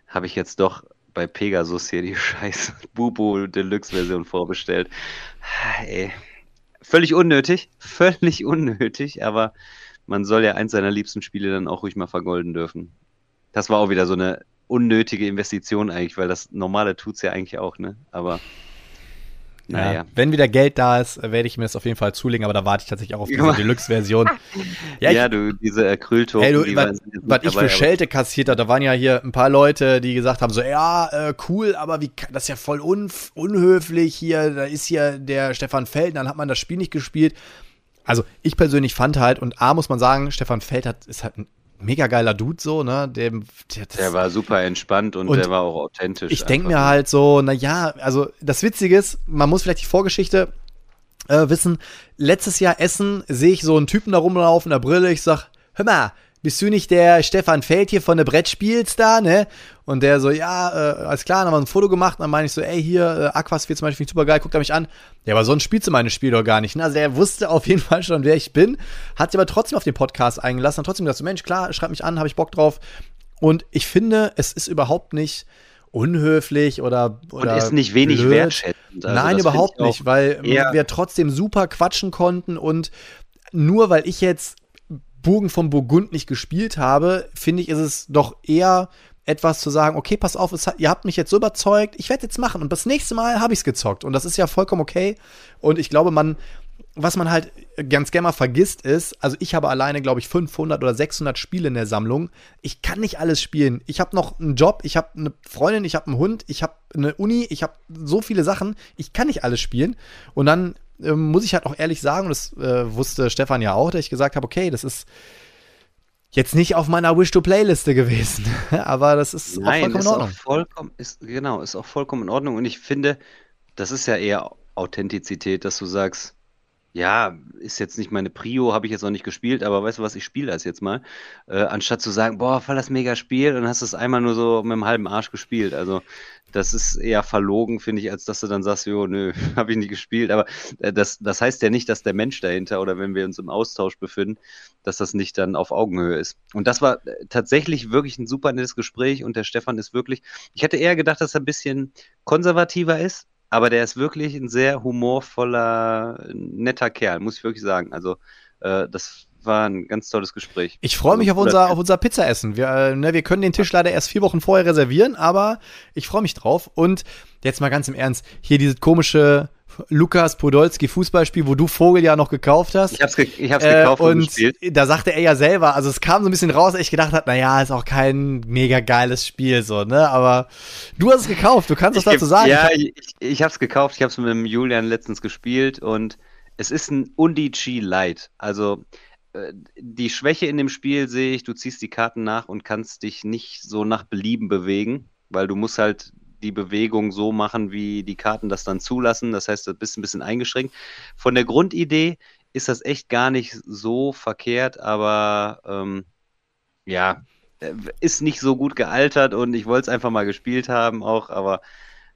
habe ich jetzt doch bei Pegasus hier die scheiß Bubo Deluxe Version vorbestellt. Ey. Völlig unnötig, völlig unnötig, aber man soll ja eins seiner liebsten Spiele dann auch ruhig mal vergolden dürfen. Das war auch wieder so eine unnötige Investition eigentlich, weil das normale tut's ja eigentlich auch, ne? Aber naja. Ja, wenn wieder Geld da ist, werde ich mir das auf jeden Fall zulegen, aber da warte ich tatsächlich auch auf diese Deluxe-Version. Ja, ja, du, diese Acryltoken. Hey, du, was, was ich für Schelte kassiert habe, da waren ja hier ein paar Leute, die gesagt haben, so, ja, äh, cool, aber wie, das ist ja voll un, unhöflich hier, da ist hier der Stefan Feld, dann hat man das Spiel nicht gespielt. Also ich persönlich fand halt, und A muss man sagen, Stefan Feld hat, ist halt ein mega geiler Dude so, ne? Dem, der, der war super entspannt und, und der war auch authentisch. Ich denke mir halt so, na ja, also das Witzige ist, man muss vielleicht die Vorgeschichte äh, wissen. Letztes Jahr Essen sehe ich so einen Typen da rumlaufen, der Brille, ich sag, hör mal, bist du nicht der Stefan Feld hier von der Brettspiels da, ne? Und der so, ja, äh, alles klar, dann haben wir ein Foto gemacht, und dann meine ich so, ey, hier, äh, Aquasphere zum Beispiel, super geil, guckt er mich an. Ja, aber sonst spielst du meine Spiele doch gar nicht. Ne? Also der wusste auf jeden Fall schon, wer ich bin, hat sich aber trotzdem auf den Podcast eingelassen, hat trotzdem gesagt, so, Mensch, klar, schreib mich an, habe ich Bock drauf. Und ich finde, es ist überhaupt nicht unhöflich oder, oder und ist nicht wenig blöd. wertschätzend. Also Nein, überhaupt nicht, weil wir trotzdem super quatschen konnten und nur weil ich jetzt Burgen von Burgund nicht gespielt habe, finde ich, ist es doch eher etwas zu sagen, okay, pass auf, hat, ihr habt mich jetzt so überzeugt, ich werde jetzt machen und das nächste Mal habe ich es gezockt und das ist ja vollkommen okay und ich glaube, man, was man halt ganz gerne mal vergisst ist, also ich habe alleine, glaube ich, 500 oder 600 Spiele in der Sammlung. Ich kann nicht alles spielen. Ich habe noch einen Job, ich habe eine Freundin, ich habe einen Hund, ich habe eine Uni, ich habe so viele Sachen. Ich kann nicht alles spielen. Und dann ähm, muss ich halt auch ehrlich sagen, das äh, wusste Stefan ja auch, dass ich gesagt habe, okay, das ist jetzt nicht auf meiner Wish-to-Play-Liste gewesen, aber das ist Nein, auch vollkommen ist in Ordnung. Auch vollkommen, ist, genau, ist auch vollkommen in Ordnung und ich finde, das ist ja eher Authentizität, dass du sagst, ja, ist jetzt nicht meine Prio, habe ich jetzt noch nicht gespielt, aber weißt du was, ich spiele das jetzt mal. Äh, anstatt zu sagen, boah, voll das mega Spiel, und hast es einmal nur so mit dem halben Arsch gespielt. Also, das ist eher verlogen, finde ich, als dass du dann sagst, jo, nö, habe ich nicht gespielt. Aber äh, das, das heißt ja nicht, dass der Mensch dahinter oder wenn wir uns im Austausch befinden, dass das nicht dann auf Augenhöhe ist. Und das war äh, tatsächlich wirklich ein super nettes Gespräch und der Stefan ist wirklich, ich hätte eher gedacht, dass er ein bisschen konservativer ist, aber der ist wirklich ein sehr humorvoller, netter Kerl, muss ich wirklich sagen. Also, äh, das war ein ganz tolles Gespräch. Ich freue mich also, auf unser, auf unser Pizzaessen. Wir, äh, ne, wir können den Tisch leider erst vier Wochen vorher reservieren, aber ich freue mich drauf. Und jetzt mal ganz im Ernst, hier dieses komische Lukas Podolski Fußballspiel, wo du Vogel ja noch gekauft hast. Ich hab's, ge ich hab's gekauft äh, und, und gespielt. Da sagte er ja selber, also es kam so ein bisschen raus, dass ich gedacht habe, naja, ist auch kein mega geiles Spiel, so, ne? Aber du hast es gekauft, du kannst was dazu sagen. Ja, ich, ich, ich hab's gekauft, ich hab's mit dem Julian letztens gespielt und es ist ein Undici Light. Also äh, die Schwäche in dem Spiel sehe ich, du ziehst die Karten nach und kannst dich nicht so nach Belieben bewegen, weil du musst halt die Bewegung so machen, wie die Karten das dann zulassen. Das heißt, du bist ein bisschen eingeschränkt. Von der Grundidee ist das echt gar nicht so verkehrt, aber ähm, ja, äh, ist nicht so gut gealtert und ich wollte es einfach mal gespielt haben auch, aber,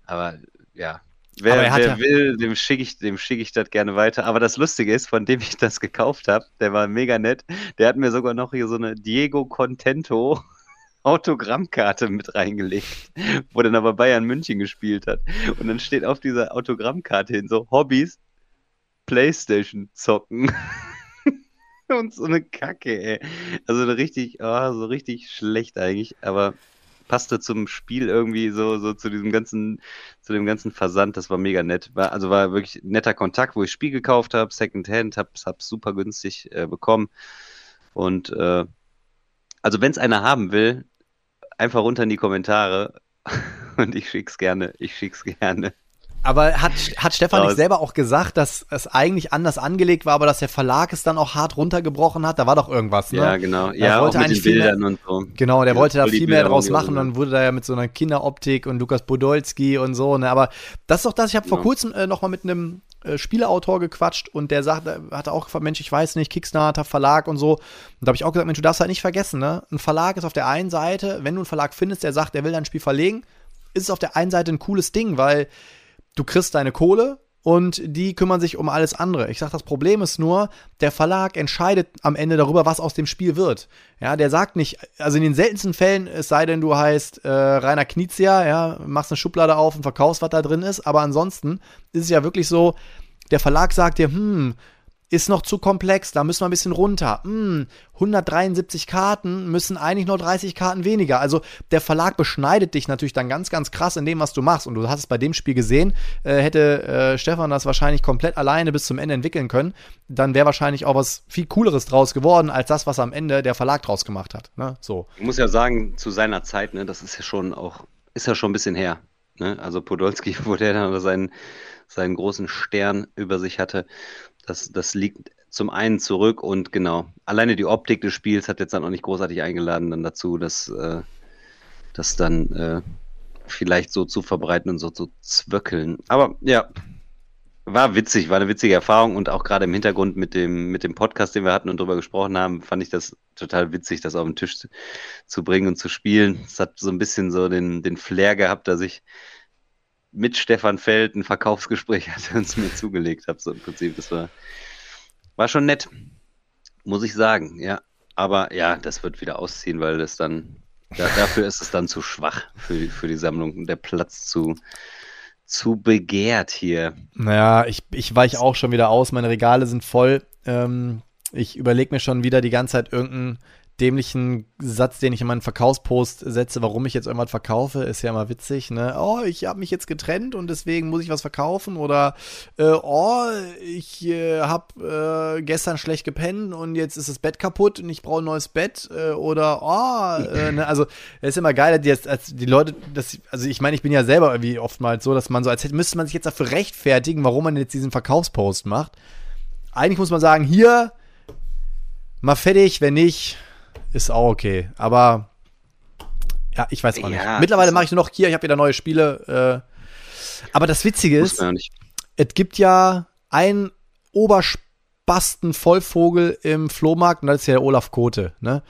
aber ja, Wer, wer ja will, dem schicke ich, schick ich das gerne weiter. Aber das Lustige ist, von dem ich das gekauft habe, der war mega nett. Der hat mir sogar noch hier so eine Diego Contento Autogrammkarte mit reingelegt, wo dann aber Bayern München gespielt hat. Und dann steht auf dieser Autogrammkarte hin so Hobbys, Playstation zocken. Und so eine Kacke, ey. Also richtig, oh, so richtig schlecht eigentlich, aber passte zum Spiel irgendwie so, so zu diesem ganzen, zu dem ganzen Versand. Das war mega nett. War, also war wirklich netter Kontakt, wo ich Spiel gekauft habe, Secondhand, hab's, hab's super günstig äh, bekommen. Und äh, also wenn es einer haben will, einfach runter in die Kommentare und ich schick's gerne. Ich schick's gerne. Aber hat, hat Stefan nicht selber auch gesagt, dass es eigentlich anders angelegt war, aber dass der Verlag es dann auch hart runtergebrochen hat? Da war doch irgendwas, ne? Ja, genau. Er ja, wollte auch mit den Bildern mehr, und so. Genau, der ja, wollte da viel mehr draus machen. Und dann wurde da ja mit so einer Kinderoptik und Lukas Podolski und so, ne? Aber das ist doch das. Ich habe genau. vor kurzem äh, noch mal mit einem äh, Spieleautor gequatscht und der sagte, hatte auch gefragt, Mensch, ich weiß nicht, Kickstarter, Verlag und so. Und da habe ich auch gesagt, Mensch, du darfst halt nicht vergessen, ne? Ein Verlag ist auf der einen Seite, wenn du einen Verlag findest, der sagt, der will dein Spiel verlegen, ist es auf der einen Seite ein cooles Ding, weil du kriegst deine Kohle und die kümmern sich um alles andere. Ich sag, das Problem ist nur, der Verlag entscheidet am Ende darüber, was aus dem Spiel wird. Ja, der sagt nicht, also in den seltensten Fällen, es sei denn, du heißt äh, Rainer Knizia, ja, machst eine Schublade auf und verkaufst, was da drin ist, aber ansonsten ist es ja wirklich so, der Verlag sagt dir, hm, ist noch zu komplex, da müssen wir ein bisschen runter. Hm, 173 Karten müssen eigentlich nur 30 Karten weniger. Also der Verlag beschneidet dich natürlich dann ganz, ganz krass in dem, was du machst. Und du hast es bei dem Spiel gesehen, äh, hätte äh, Stefan das wahrscheinlich komplett alleine bis zum Ende entwickeln können, dann wäre wahrscheinlich auch was viel Cooleres draus geworden, als das, was am Ende der Verlag draus gemacht hat. Ne? So. Ich muss ja sagen, zu seiner Zeit, ne, das ist ja schon auch, ist ja schon ein bisschen her. Ne? Also Podolski, wo der dann seinen, seinen großen Stern über sich hatte, das, das liegt zum einen zurück und genau, alleine die Optik des Spiels hat jetzt dann auch nicht großartig eingeladen dann dazu, dass äh, das dann äh, vielleicht so zu verbreiten und so zu zwöckeln. Aber ja, war witzig, war eine witzige Erfahrung und auch gerade im Hintergrund mit dem, mit dem Podcast, den wir hatten und darüber gesprochen haben, fand ich das total witzig, das auf den Tisch zu, zu bringen und zu spielen. Es hat so ein bisschen so den, den Flair gehabt, dass ich mit Stefan Feld ein Verkaufsgespräch hatte und es mir zugelegt habe. So im Prinzip, das war, war schon nett, muss ich sagen, ja. Aber ja, das wird wieder ausziehen, weil das dann, ja, dafür ist es dann zu schwach für die, für die Sammlung, der Platz zu, zu begehrt hier. Naja, ich, ich weiche auch schon wieder aus, meine Regale sind voll. Ähm, ich überlege mir schon wieder die ganze Zeit irgendein dämlichen Satz, den ich in meinen Verkaufspost setze, warum ich jetzt irgendwas verkaufe, ist ja immer witzig, ne? Oh, ich habe mich jetzt getrennt und deswegen muss ich was verkaufen oder äh, oh, ich äh, habe äh, gestern schlecht gepennt und jetzt ist das Bett kaputt und ich brauche ein neues Bett äh, oder oh, äh, ne? also es ist immer geil, die, als die Leute, das, also ich meine, ich bin ja selber irgendwie oftmals so, dass man so, als hätte, müsste man sich jetzt dafür rechtfertigen, warum man jetzt diesen Verkaufspost macht. Eigentlich muss man sagen, hier mal fertig, wenn nicht, ist auch okay. Aber ja, ich weiß auch ja, nicht. Mittlerweile mache ich nur noch hier, ich habe wieder neue Spiele. Äh, aber das Witzige ist, es gibt ja einen Oberspasten Vollvogel im Flohmarkt und das ist ja der Olaf Kote, ne?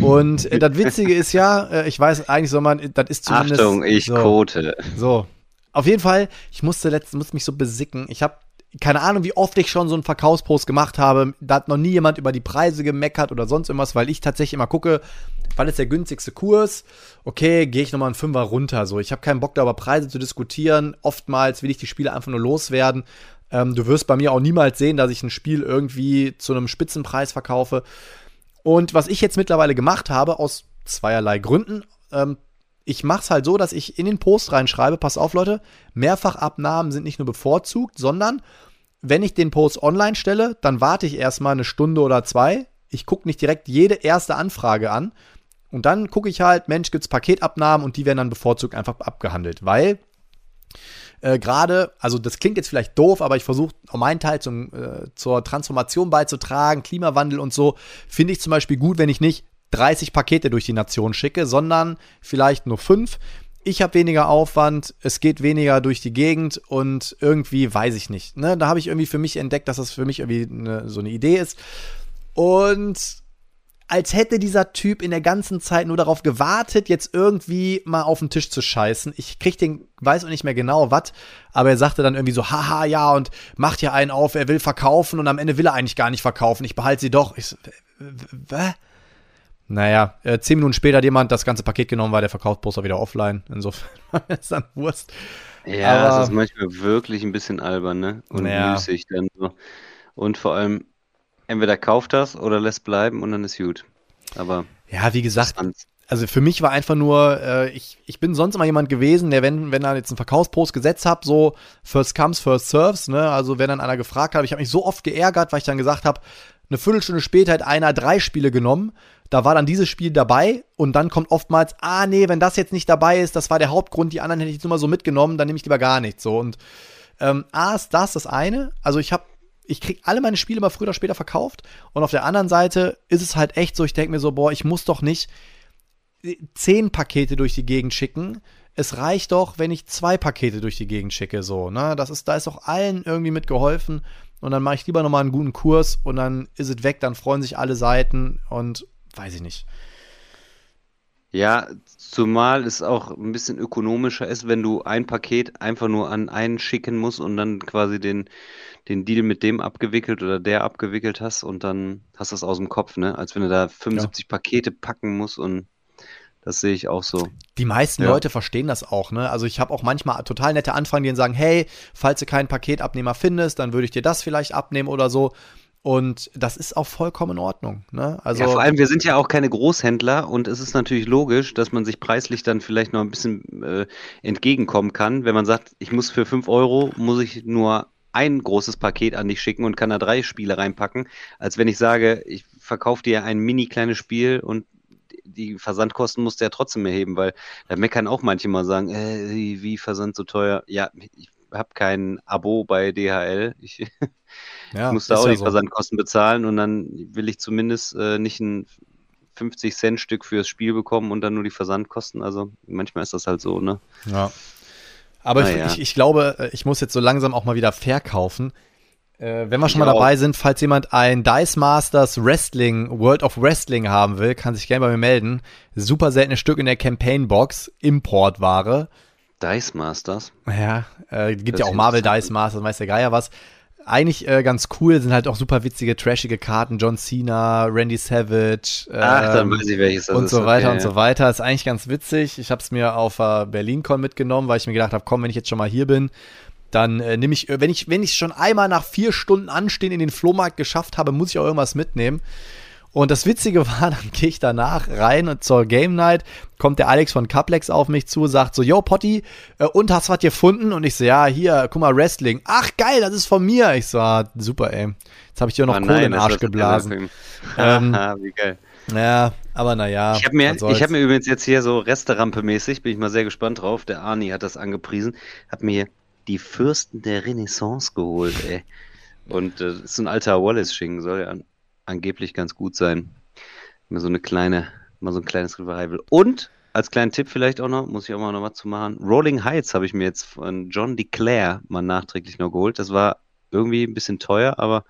Und äh, das Witzige ist ja, äh, ich weiß, eigentlich soll man, das ist zumindest. Achtung, ich so, Kote. So. Auf jeden Fall, ich musste letztens, musste mich so besicken. Ich habe keine Ahnung, wie oft ich schon so einen Verkaufspost gemacht habe. Da hat noch nie jemand über die Preise gemeckert oder sonst irgendwas, weil ich tatsächlich immer gucke, wann ist der günstigste Kurs? Okay, gehe ich nochmal einen Fünfer runter. So, ich habe keinen Bock, da über Preise zu diskutieren. Oftmals will ich die Spiele einfach nur loswerden. Ähm, du wirst bei mir auch niemals sehen, dass ich ein Spiel irgendwie zu einem Spitzenpreis verkaufe. Und was ich jetzt mittlerweile gemacht habe, aus zweierlei Gründen, ähm, ich mache es halt so, dass ich in den Post reinschreibe, pass auf Leute, Mehrfachabnahmen sind nicht nur bevorzugt, sondern wenn ich den Post online stelle, dann warte ich erstmal eine Stunde oder zwei. Ich gucke nicht direkt jede erste Anfrage an. Und dann gucke ich halt, Mensch, gibt es Paketabnahmen und die werden dann bevorzugt einfach abgehandelt. Weil äh, gerade, also das klingt jetzt vielleicht doof, aber ich versuche auch meinen Teil zum, äh, zur Transformation beizutragen, Klimawandel und so, finde ich zum Beispiel gut, wenn ich nicht 30 Pakete durch die Nation schicke, sondern vielleicht nur fünf. ich habe weniger Aufwand, es geht weniger durch die Gegend und irgendwie weiß ich nicht. Ne? Da habe ich irgendwie für mich entdeckt, dass das für mich irgendwie eine, so eine Idee ist. Und als hätte dieser Typ in der ganzen Zeit nur darauf gewartet, jetzt irgendwie mal auf den Tisch zu scheißen. Ich krieg den, weiß auch nicht mehr genau was, aber er sagte dann irgendwie so, haha, ja, und macht ja einen auf, er will verkaufen und am Ende will er eigentlich gar nicht verkaufen. Ich behalte sie doch. Ich so? Naja, äh, zehn Minuten später hat jemand das ganze Paket genommen, war der Verkaufsposter wieder offline. Insofern war es dann Wurst. Ja, aber, das ist manchmal wirklich ein bisschen albern, ne? Und ja. müßig dann so. Und vor allem, entweder kauft das oder lässt bleiben und dann ist gut. Aber. Ja, wie gesagt, also für mich war einfach nur, äh, ich, ich bin sonst immer jemand gewesen, der, wenn, wenn er jetzt einen Verkaufspost gesetzt hat, so first comes, first serves, ne? Also wenn dann einer gefragt hat, ich habe mich so oft geärgert, weil ich dann gesagt habe, eine Viertelstunde später hat einer drei Spiele genommen. Da war dann dieses Spiel dabei und dann kommt oftmals, ah nee, wenn das jetzt nicht dabei ist, das war der Hauptgrund, die anderen hätte ich jetzt mal so mitgenommen, dann nehme ich lieber gar nichts. So und ähm, A ist das das eine. Also ich habe ich krieg alle meine Spiele mal früher oder später verkauft. Und auf der anderen Seite ist es halt echt so, ich denke mir so, boah, ich muss doch nicht zehn Pakete durch die Gegend schicken. Es reicht doch, wenn ich zwei Pakete durch die Gegend schicke, so, ne? Das ist, da ist auch allen irgendwie mitgeholfen. Und dann mache ich lieber nochmal einen guten Kurs und dann ist es weg, dann freuen sich alle Seiten und weiß ich nicht. Ja, zumal es auch ein bisschen ökonomischer ist, wenn du ein Paket einfach nur an einen schicken musst und dann quasi den, den Deal mit dem abgewickelt oder der abgewickelt hast und dann hast du es aus dem Kopf, ne? Als wenn du da 75 ja. Pakete packen musst und das sehe ich auch so. Die meisten ja. Leute verstehen das auch, ne? Also ich habe auch manchmal total nette Anfragen, die dann sagen, hey, falls du keinen Paketabnehmer findest, dann würde ich dir das vielleicht abnehmen oder so. Und das ist auch vollkommen in Ordnung. Ne? Also ja, vor allem, wir sind ja auch keine Großhändler und es ist natürlich logisch, dass man sich preislich dann vielleicht noch ein bisschen äh, entgegenkommen kann. Wenn man sagt, ich muss für 5 Euro, muss ich nur ein großes Paket an dich schicken und kann da drei Spiele reinpacken, als wenn ich sage, ich verkaufe dir ein mini kleines Spiel und die Versandkosten musst du ja trotzdem erheben, weil da meckern auch manche mal sagen, äh, wie Versand so teuer. Ja, ich habe kein Abo bei DHL. Ich, ja, ich muss da auch ja die so. Versandkosten bezahlen und dann will ich zumindest äh, nicht ein 50 Cent Stück fürs Spiel bekommen und dann nur die Versandkosten. Also manchmal ist das halt so, ne? Ja. Aber ich, ja. ich, ich, glaube, äh, ich muss jetzt so langsam auch mal wieder verkaufen. Äh, wenn wir schon mal dabei sind, falls jemand ein Dice Masters Wrestling, World of Wrestling haben will, kann sich gerne bei mir melden. Super seltenes Stück in der Campaign Box, Importware. Dice Masters? Ja, äh, gibt das ja auch Marvel Dice Masters, weiß der Geier was. Eigentlich äh, ganz cool, sind halt auch super witzige, trashige Karten. John Cena, Randy Savage. Ähm, Ach, dann weiß ich welches das Und so weiter okay, und so weiter. Ist eigentlich ganz witzig. Ich habe es mir auf äh, BerlinCon mitgenommen, weil ich mir gedacht habe, komm, wenn ich jetzt schon mal hier bin, dann äh, nehme ich, wenn ich, wenn ich schon einmal nach vier Stunden Anstehen in den Flohmarkt geschafft habe, muss ich auch irgendwas mitnehmen. Und das Witzige war, dann gehe ich danach rein und zur Game Night kommt der Alex von Caplex auf mich zu, sagt so, yo Potti, äh, und hast was gefunden? Und ich so, ja, hier, guck mal, Wrestling. Ach geil, das ist von mir. Ich so, ah, super, ey. Jetzt habe ich dir noch oh, Kohle in den Arsch geblasen. Ähm, Wie geil. Ja, aber naja. Ich habe mir, hab mir übrigens jetzt hier so Resterampe-mäßig, bin ich mal sehr gespannt drauf. Der Arni hat das angepriesen, hat mir die Fürsten der Renaissance geholt, ey. Und äh, das ist ein alter Wallace-Schinken, soll ja an, angeblich ganz gut sein. Mal so eine kleine, mal so ein kleines Revival. Und als kleinen Tipp vielleicht auch noch, muss ich auch mal noch was zu machen. Rolling Heights habe ich mir jetzt von John DeClaire mal nachträglich noch geholt. Das war irgendwie ein bisschen teuer, aber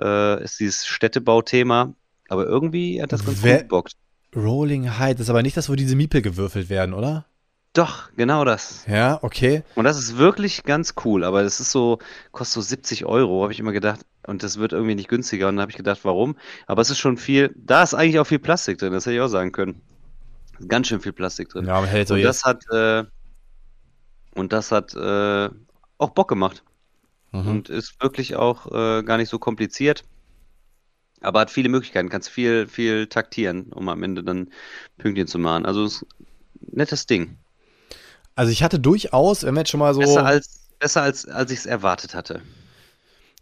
äh, ist dieses Städtebauthema. Aber irgendwie hat das ganz Wer, gut gebockt. Rolling Heights ist aber nicht das, wo diese Miepel gewürfelt werden, oder? Doch, genau das. Ja, okay. Und das ist wirklich ganz cool, aber das ist so, kostet so 70 Euro, habe ich immer gedacht. Und das wird irgendwie nicht günstiger. Und dann habe ich gedacht, warum? Aber es ist schon viel, da ist eigentlich auch viel Plastik drin, das hätte ich auch sagen können. Ganz schön viel Plastik drin. Ja, aber hält so und das hat, äh, und das hat äh, auch Bock gemacht. Mhm. Und ist wirklich auch äh, gar nicht so kompliziert. Aber hat viele Möglichkeiten, kannst viel, viel taktieren, um am Ende dann Pünktchen zu machen. Also ist ein nettes Ding. Also ich hatte durchaus, wenn wir jetzt schon mal so. Besser als, besser als, als ich es erwartet hatte.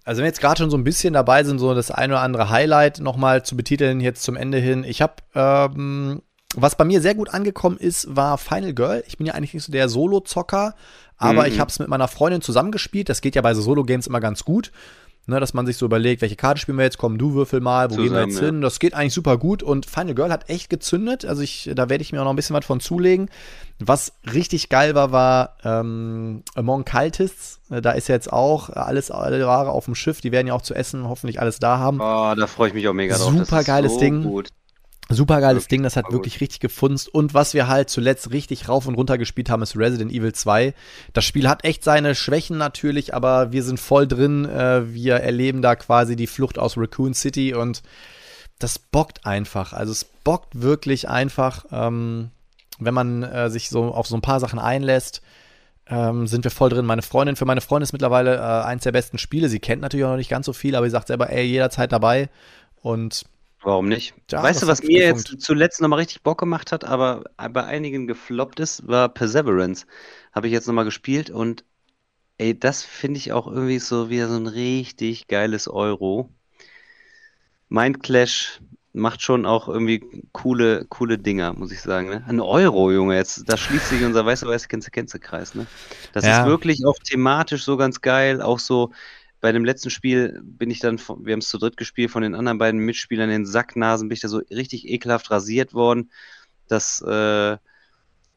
Also wenn wir jetzt gerade schon so ein bisschen dabei sind, so das ein oder andere Highlight nochmal zu betiteln, jetzt zum Ende hin. Ich habe, ähm, was bei mir sehr gut angekommen ist, war Final Girl. Ich bin ja eigentlich nicht so der Solo-Zocker, aber mhm. ich habe es mit meiner Freundin zusammengespielt. Das geht ja bei so Solo-Games immer ganz gut. Ne, dass man sich so überlegt, welche Karte spielen wir jetzt, komm, du würfel mal, wo Zusammen, gehen wir jetzt ja. hin? Das geht eigentlich super gut und Final Girl hat echt gezündet, also ich, da werde ich mir auch noch ein bisschen was von zulegen. Was richtig geil war, war ähm, Among Cultists, da ist jetzt auch alles, alle Ware auf dem Schiff, die werden ja auch zu essen hoffentlich alles da haben. Oh, da freue ich mich auch mega drauf. Super geiles so Ding. Gut. Super geiles Ding, das hat wirklich richtig gefunzt. Und was wir halt zuletzt richtig rauf und runter gespielt haben, ist Resident Evil 2. Das Spiel hat echt seine Schwächen natürlich, aber wir sind voll drin. Äh, wir erleben da quasi die Flucht aus Raccoon City und das bockt einfach. Also es bockt wirklich einfach, ähm, wenn man äh, sich so auf so ein paar Sachen einlässt. Ähm, sind wir voll drin. Meine Freundin, für meine Freundin ist mittlerweile äh, eins der besten Spiele. Sie kennt natürlich auch noch nicht ganz so viel, aber sie sagt selber, ey, jederzeit dabei. Und Warum nicht? Ja, weißt du, was mir jetzt zuletzt nochmal richtig Bock gemacht hat, aber bei einigen gefloppt ist, war Perseverance. Habe ich jetzt nochmal gespielt und ey, das finde ich auch irgendwie so wie so ein richtig geiles Euro. Mind Clash macht schon auch irgendwie coole, coole Dinger, muss ich sagen. Ne? Ein Euro, Junge, jetzt, da schließt sich unser weiße weiße Känze Känze Kreis. Ne? Das ja. ist wirklich auch thematisch so ganz geil, auch so bei dem letzten Spiel bin ich dann, wir haben es zu dritt gespielt, von den anderen beiden Mitspielern in den Sacknasen bin ich da so richtig ekelhaft rasiert worden, dass, äh,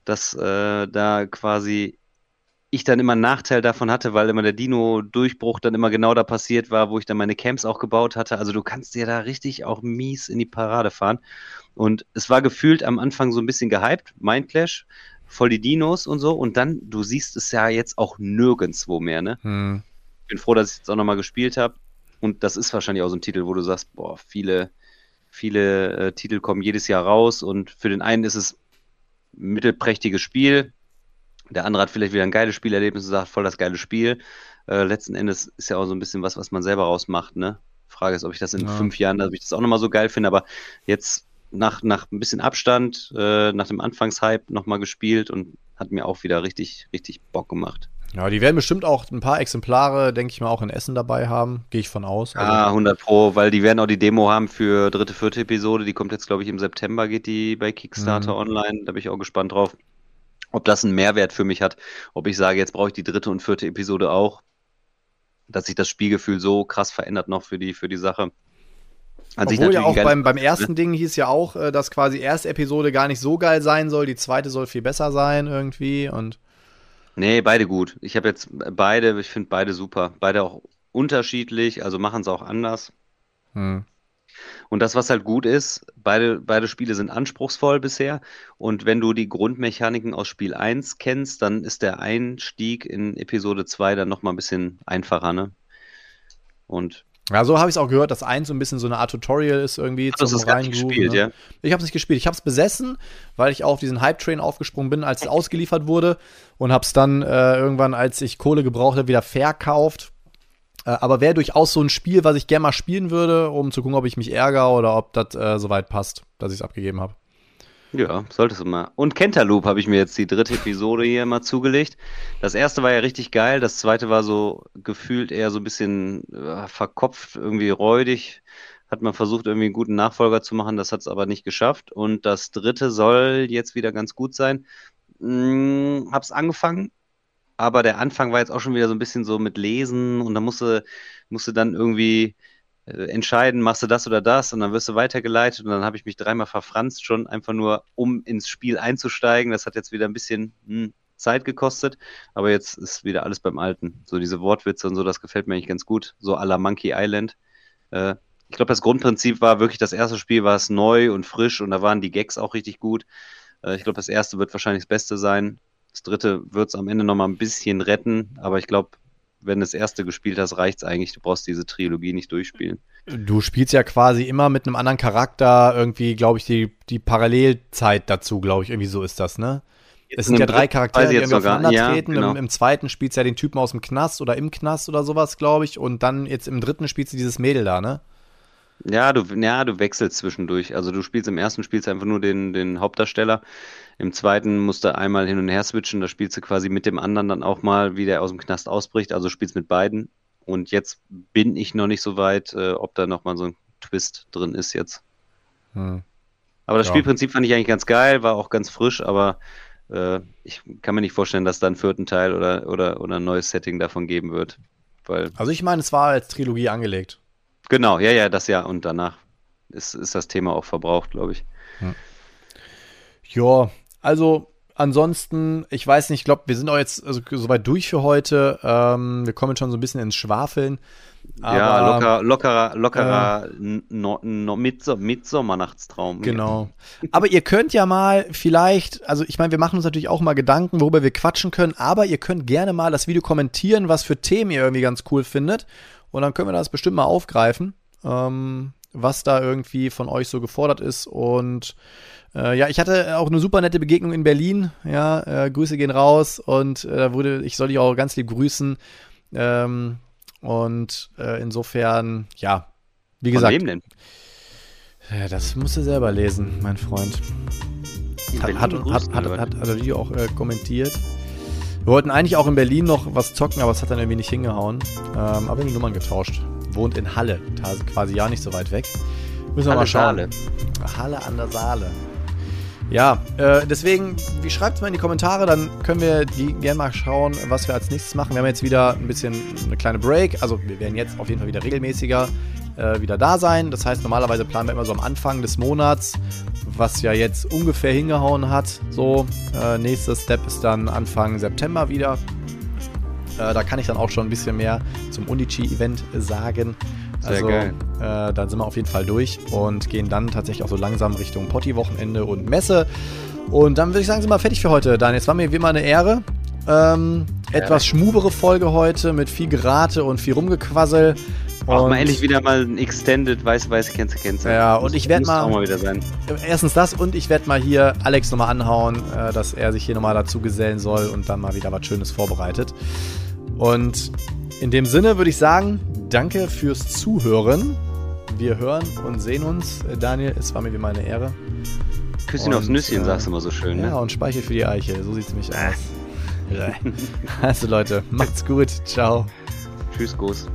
dass äh, da quasi ich dann immer einen Nachteil davon hatte, weil immer der Dino-Durchbruch dann immer genau da passiert war, wo ich dann meine Camps auch gebaut hatte. Also du kannst dir da richtig auch mies in die Parade fahren. Und es war gefühlt am Anfang so ein bisschen gehypt, Mindclash, voll die Dinos und so. Und dann, du siehst es ja jetzt auch nirgendwo mehr, ne? Hm bin froh, dass ich jetzt auch nochmal gespielt habe. Und das ist wahrscheinlich auch so ein Titel, wo du sagst, boah, viele, viele äh, Titel kommen jedes Jahr raus und für den einen ist es ein mittelprächtiges Spiel. Der andere hat vielleicht wieder ein geiles Spielerlebnis und sagt, voll das geile Spiel. Äh, letzten Endes ist ja auch so ein bisschen was, was man selber rausmacht, ne? Frage ist, ob ich das in ja. fünf Jahren, ob ich das auch nochmal so geil finde, aber jetzt nach, nach ein bisschen Abstand, äh, nach dem Anfangshype nochmal gespielt und hat mir auch wieder richtig, richtig Bock gemacht. Ja, die werden bestimmt auch ein paar Exemplare, denke ich mal, auch in Essen dabei haben. Gehe ich von aus. Also ah, 100 Pro, weil die werden auch die Demo haben für dritte, vierte Episode. Die kommt jetzt, glaube ich, im September, geht die bei Kickstarter mhm. online. Da bin ich auch gespannt drauf, ob das einen Mehrwert für mich hat. Ob ich sage, jetzt brauche ich die dritte und vierte Episode auch. Dass sich das Spielgefühl so krass verändert noch für die, für die Sache. An Obwohl ja auch beim, beim ersten ne? Ding hieß ja auch, äh, dass quasi erste Episode gar nicht so geil sein soll, die zweite soll viel besser sein irgendwie und Nee, beide gut. Ich habe jetzt beide, ich finde beide super. Beide auch unterschiedlich, also machen es auch anders. Hm. Und das, was halt gut ist, beide, beide Spiele sind anspruchsvoll bisher. Und wenn du die Grundmechaniken aus Spiel 1 kennst, dann ist der Einstieg in Episode 2 dann nochmal ein bisschen einfacher, ne? Und ja, so habe ich es auch gehört, dass eins so ein bisschen so eine Art Tutorial ist irgendwie Ach, zum gespielt, ne? ja? Ich habe es nicht gespielt. Ich habe es besessen, weil ich auch auf diesen Hype-Train aufgesprungen bin, als es ausgeliefert wurde und habe es dann äh, irgendwann, als ich Kohle gebraucht habe, wieder verkauft. Äh, aber wäre durchaus so ein Spiel, was ich gerne mal spielen würde, um zu gucken, ob ich mich ärgere oder ob das äh, soweit passt, dass ich es abgegeben habe. Ja, solltest du mal. Und Cantaloupe habe ich mir jetzt die dritte Episode hier mal zugelegt. Das erste war ja richtig geil, das zweite war so gefühlt eher so ein bisschen äh, verkopft, irgendwie räudig. Hat man versucht, irgendwie einen guten Nachfolger zu machen, das hat es aber nicht geschafft. Und das dritte soll jetzt wieder ganz gut sein. Hm, hab's angefangen, aber der Anfang war jetzt auch schon wieder so ein bisschen so mit Lesen und da musste, musste dann irgendwie entscheiden, machst du das oder das und dann wirst du weitergeleitet und dann habe ich mich dreimal verfranst schon, einfach nur um ins Spiel einzusteigen. Das hat jetzt wieder ein bisschen hm, Zeit gekostet, aber jetzt ist wieder alles beim Alten. So diese Wortwitze und so, das gefällt mir eigentlich ganz gut. So à la Monkey Island. Äh, ich glaube, das Grundprinzip war wirklich, das erste Spiel war es neu und frisch und da waren die Gags auch richtig gut. Äh, ich glaube, das erste wird wahrscheinlich das Beste sein. Das dritte wird es am Ende nochmal ein bisschen retten, aber ich glaube, wenn du das erste gespielt hast, reicht es eigentlich. Du brauchst diese Trilogie nicht durchspielen. Du spielst ja quasi immer mit einem anderen Charakter irgendwie, glaube ich, die, die Parallelzeit dazu, glaube ich, irgendwie so ist das, ne? Jetzt es sind ja drei Charaktere, die irgendwie aufeinander ja, treten. Genau. Im, Im, zweiten spielst du ja den Typen aus dem Knast oder im Knast oder sowas, glaube ich. Und dann jetzt im dritten spielst du dieses Mädel da, ne? Ja, du, ja, du wechselst zwischendurch. Also du spielst im ersten spielst einfach nur den, den Hauptdarsteller. Im zweiten musst du einmal hin und her switchen. Da spielst du quasi mit dem anderen dann auch mal, wie der aus dem Knast ausbricht. Also spielst mit beiden. Und jetzt bin ich noch nicht so weit, äh, ob da nochmal so ein Twist drin ist jetzt. Hm. Aber das ja. Spielprinzip fand ich eigentlich ganz geil, war auch ganz frisch, aber äh, ich kann mir nicht vorstellen, dass da einen vierten Teil oder, oder, oder ein neues Setting davon geben wird weil. Also ich meine, es war als Trilogie angelegt. Genau, ja, ja, das ja. Und danach ist, ist das Thema auch verbraucht, glaube ich. Ja, also ansonsten, ich weiß nicht, ich glaube, wir sind auch jetzt also, soweit durch für heute. Ähm, wir kommen schon so ein bisschen ins Schwafeln. Aber, ja, locker, lockerer, lockerer äh, no, no, Mittsommernachtstraum. Genau. aber ihr könnt ja mal vielleicht, also ich meine, wir machen uns natürlich auch mal Gedanken, worüber wir quatschen können, aber ihr könnt gerne mal das Video kommentieren, was für Themen ihr irgendwie ganz cool findet. Und dann können wir das bestimmt mal aufgreifen, ähm, was da irgendwie von euch so gefordert ist. Und äh, ja, ich hatte auch eine super nette Begegnung in Berlin. Ja, äh, Grüße gehen raus und äh, wurde, ich soll dich auch ganz lieb grüßen. Ähm, und äh, insofern, ja, wie gesagt. Von wem denn? Ja, das musst du selber lesen, mein Freund. Hat, hat, hat, hat, hat, hat er Video auch äh, kommentiert. Wir wollten eigentlich auch in Berlin noch was zocken, aber es hat dann irgendwie nicht hingehauen. Ähm, aber wir haben die Nummern getauscht. Wohnt in Halle, quasi ja nicht so weit weg. Müssen wir Halle mal schauen. Saale. Halle an der Saale. Ja, äh, deswegen, wie schreibt es mal in die Kommentare, dann können wir die gerne mal schauen, was wir als nächstes machen. Wir haben jetzt wieder ein bisschen eine kleine Break, also wir werden jetzt auf jeden Fall wieder regelmäßiger äh, wieder da sein. Das heißt, normalerweise planen wir immer so am Anfang des Monats, was ja jetzt ungefähr hingehauen hat. So, äh, nächster Step ist dann Anfang September wieder. Äh, da kann ich dann auch schon ein bisschen mehr zum Unichi-Event sagen. Sehr also, geil. Äh, dann sind wir auf jeden Fall durch und gehen dann tatsächlich auch so langsam Richtung Potti-Wochenende und Messe. Und dann würde ich sagen, sind wir fertig für heute, Daniel. Es war mir wie immer eine Ehre. Ähm, etwas schmubere Folge heute mit viel Gerate und viel Rumgequassel. Auch Und- mal endlich wieder mal ein Extended weiß-weiß Kennze Kennze. Ja, und ich werd Muss mal- mal wieder sein. Erstens das und ich werde mal hier Alex nochmal anhauen, äh, dass er sich hier nochmal dazu gesellen soll und dann mal wieder was Schönes vorbereitet. Und in dem Sinne würde ich sagen, danke fürs Zuhören. Wir hören und sehen uns. Äh, Daniel, es war mir wie meine Ehre. Küsschen aufs Nüsschen, äh, sagst du immer so schön, Ja, ne? und Speichel für die Eiche. So sieht es nämlich aus. also Leute, macht's gut. Ciao. Tschüss, Groß.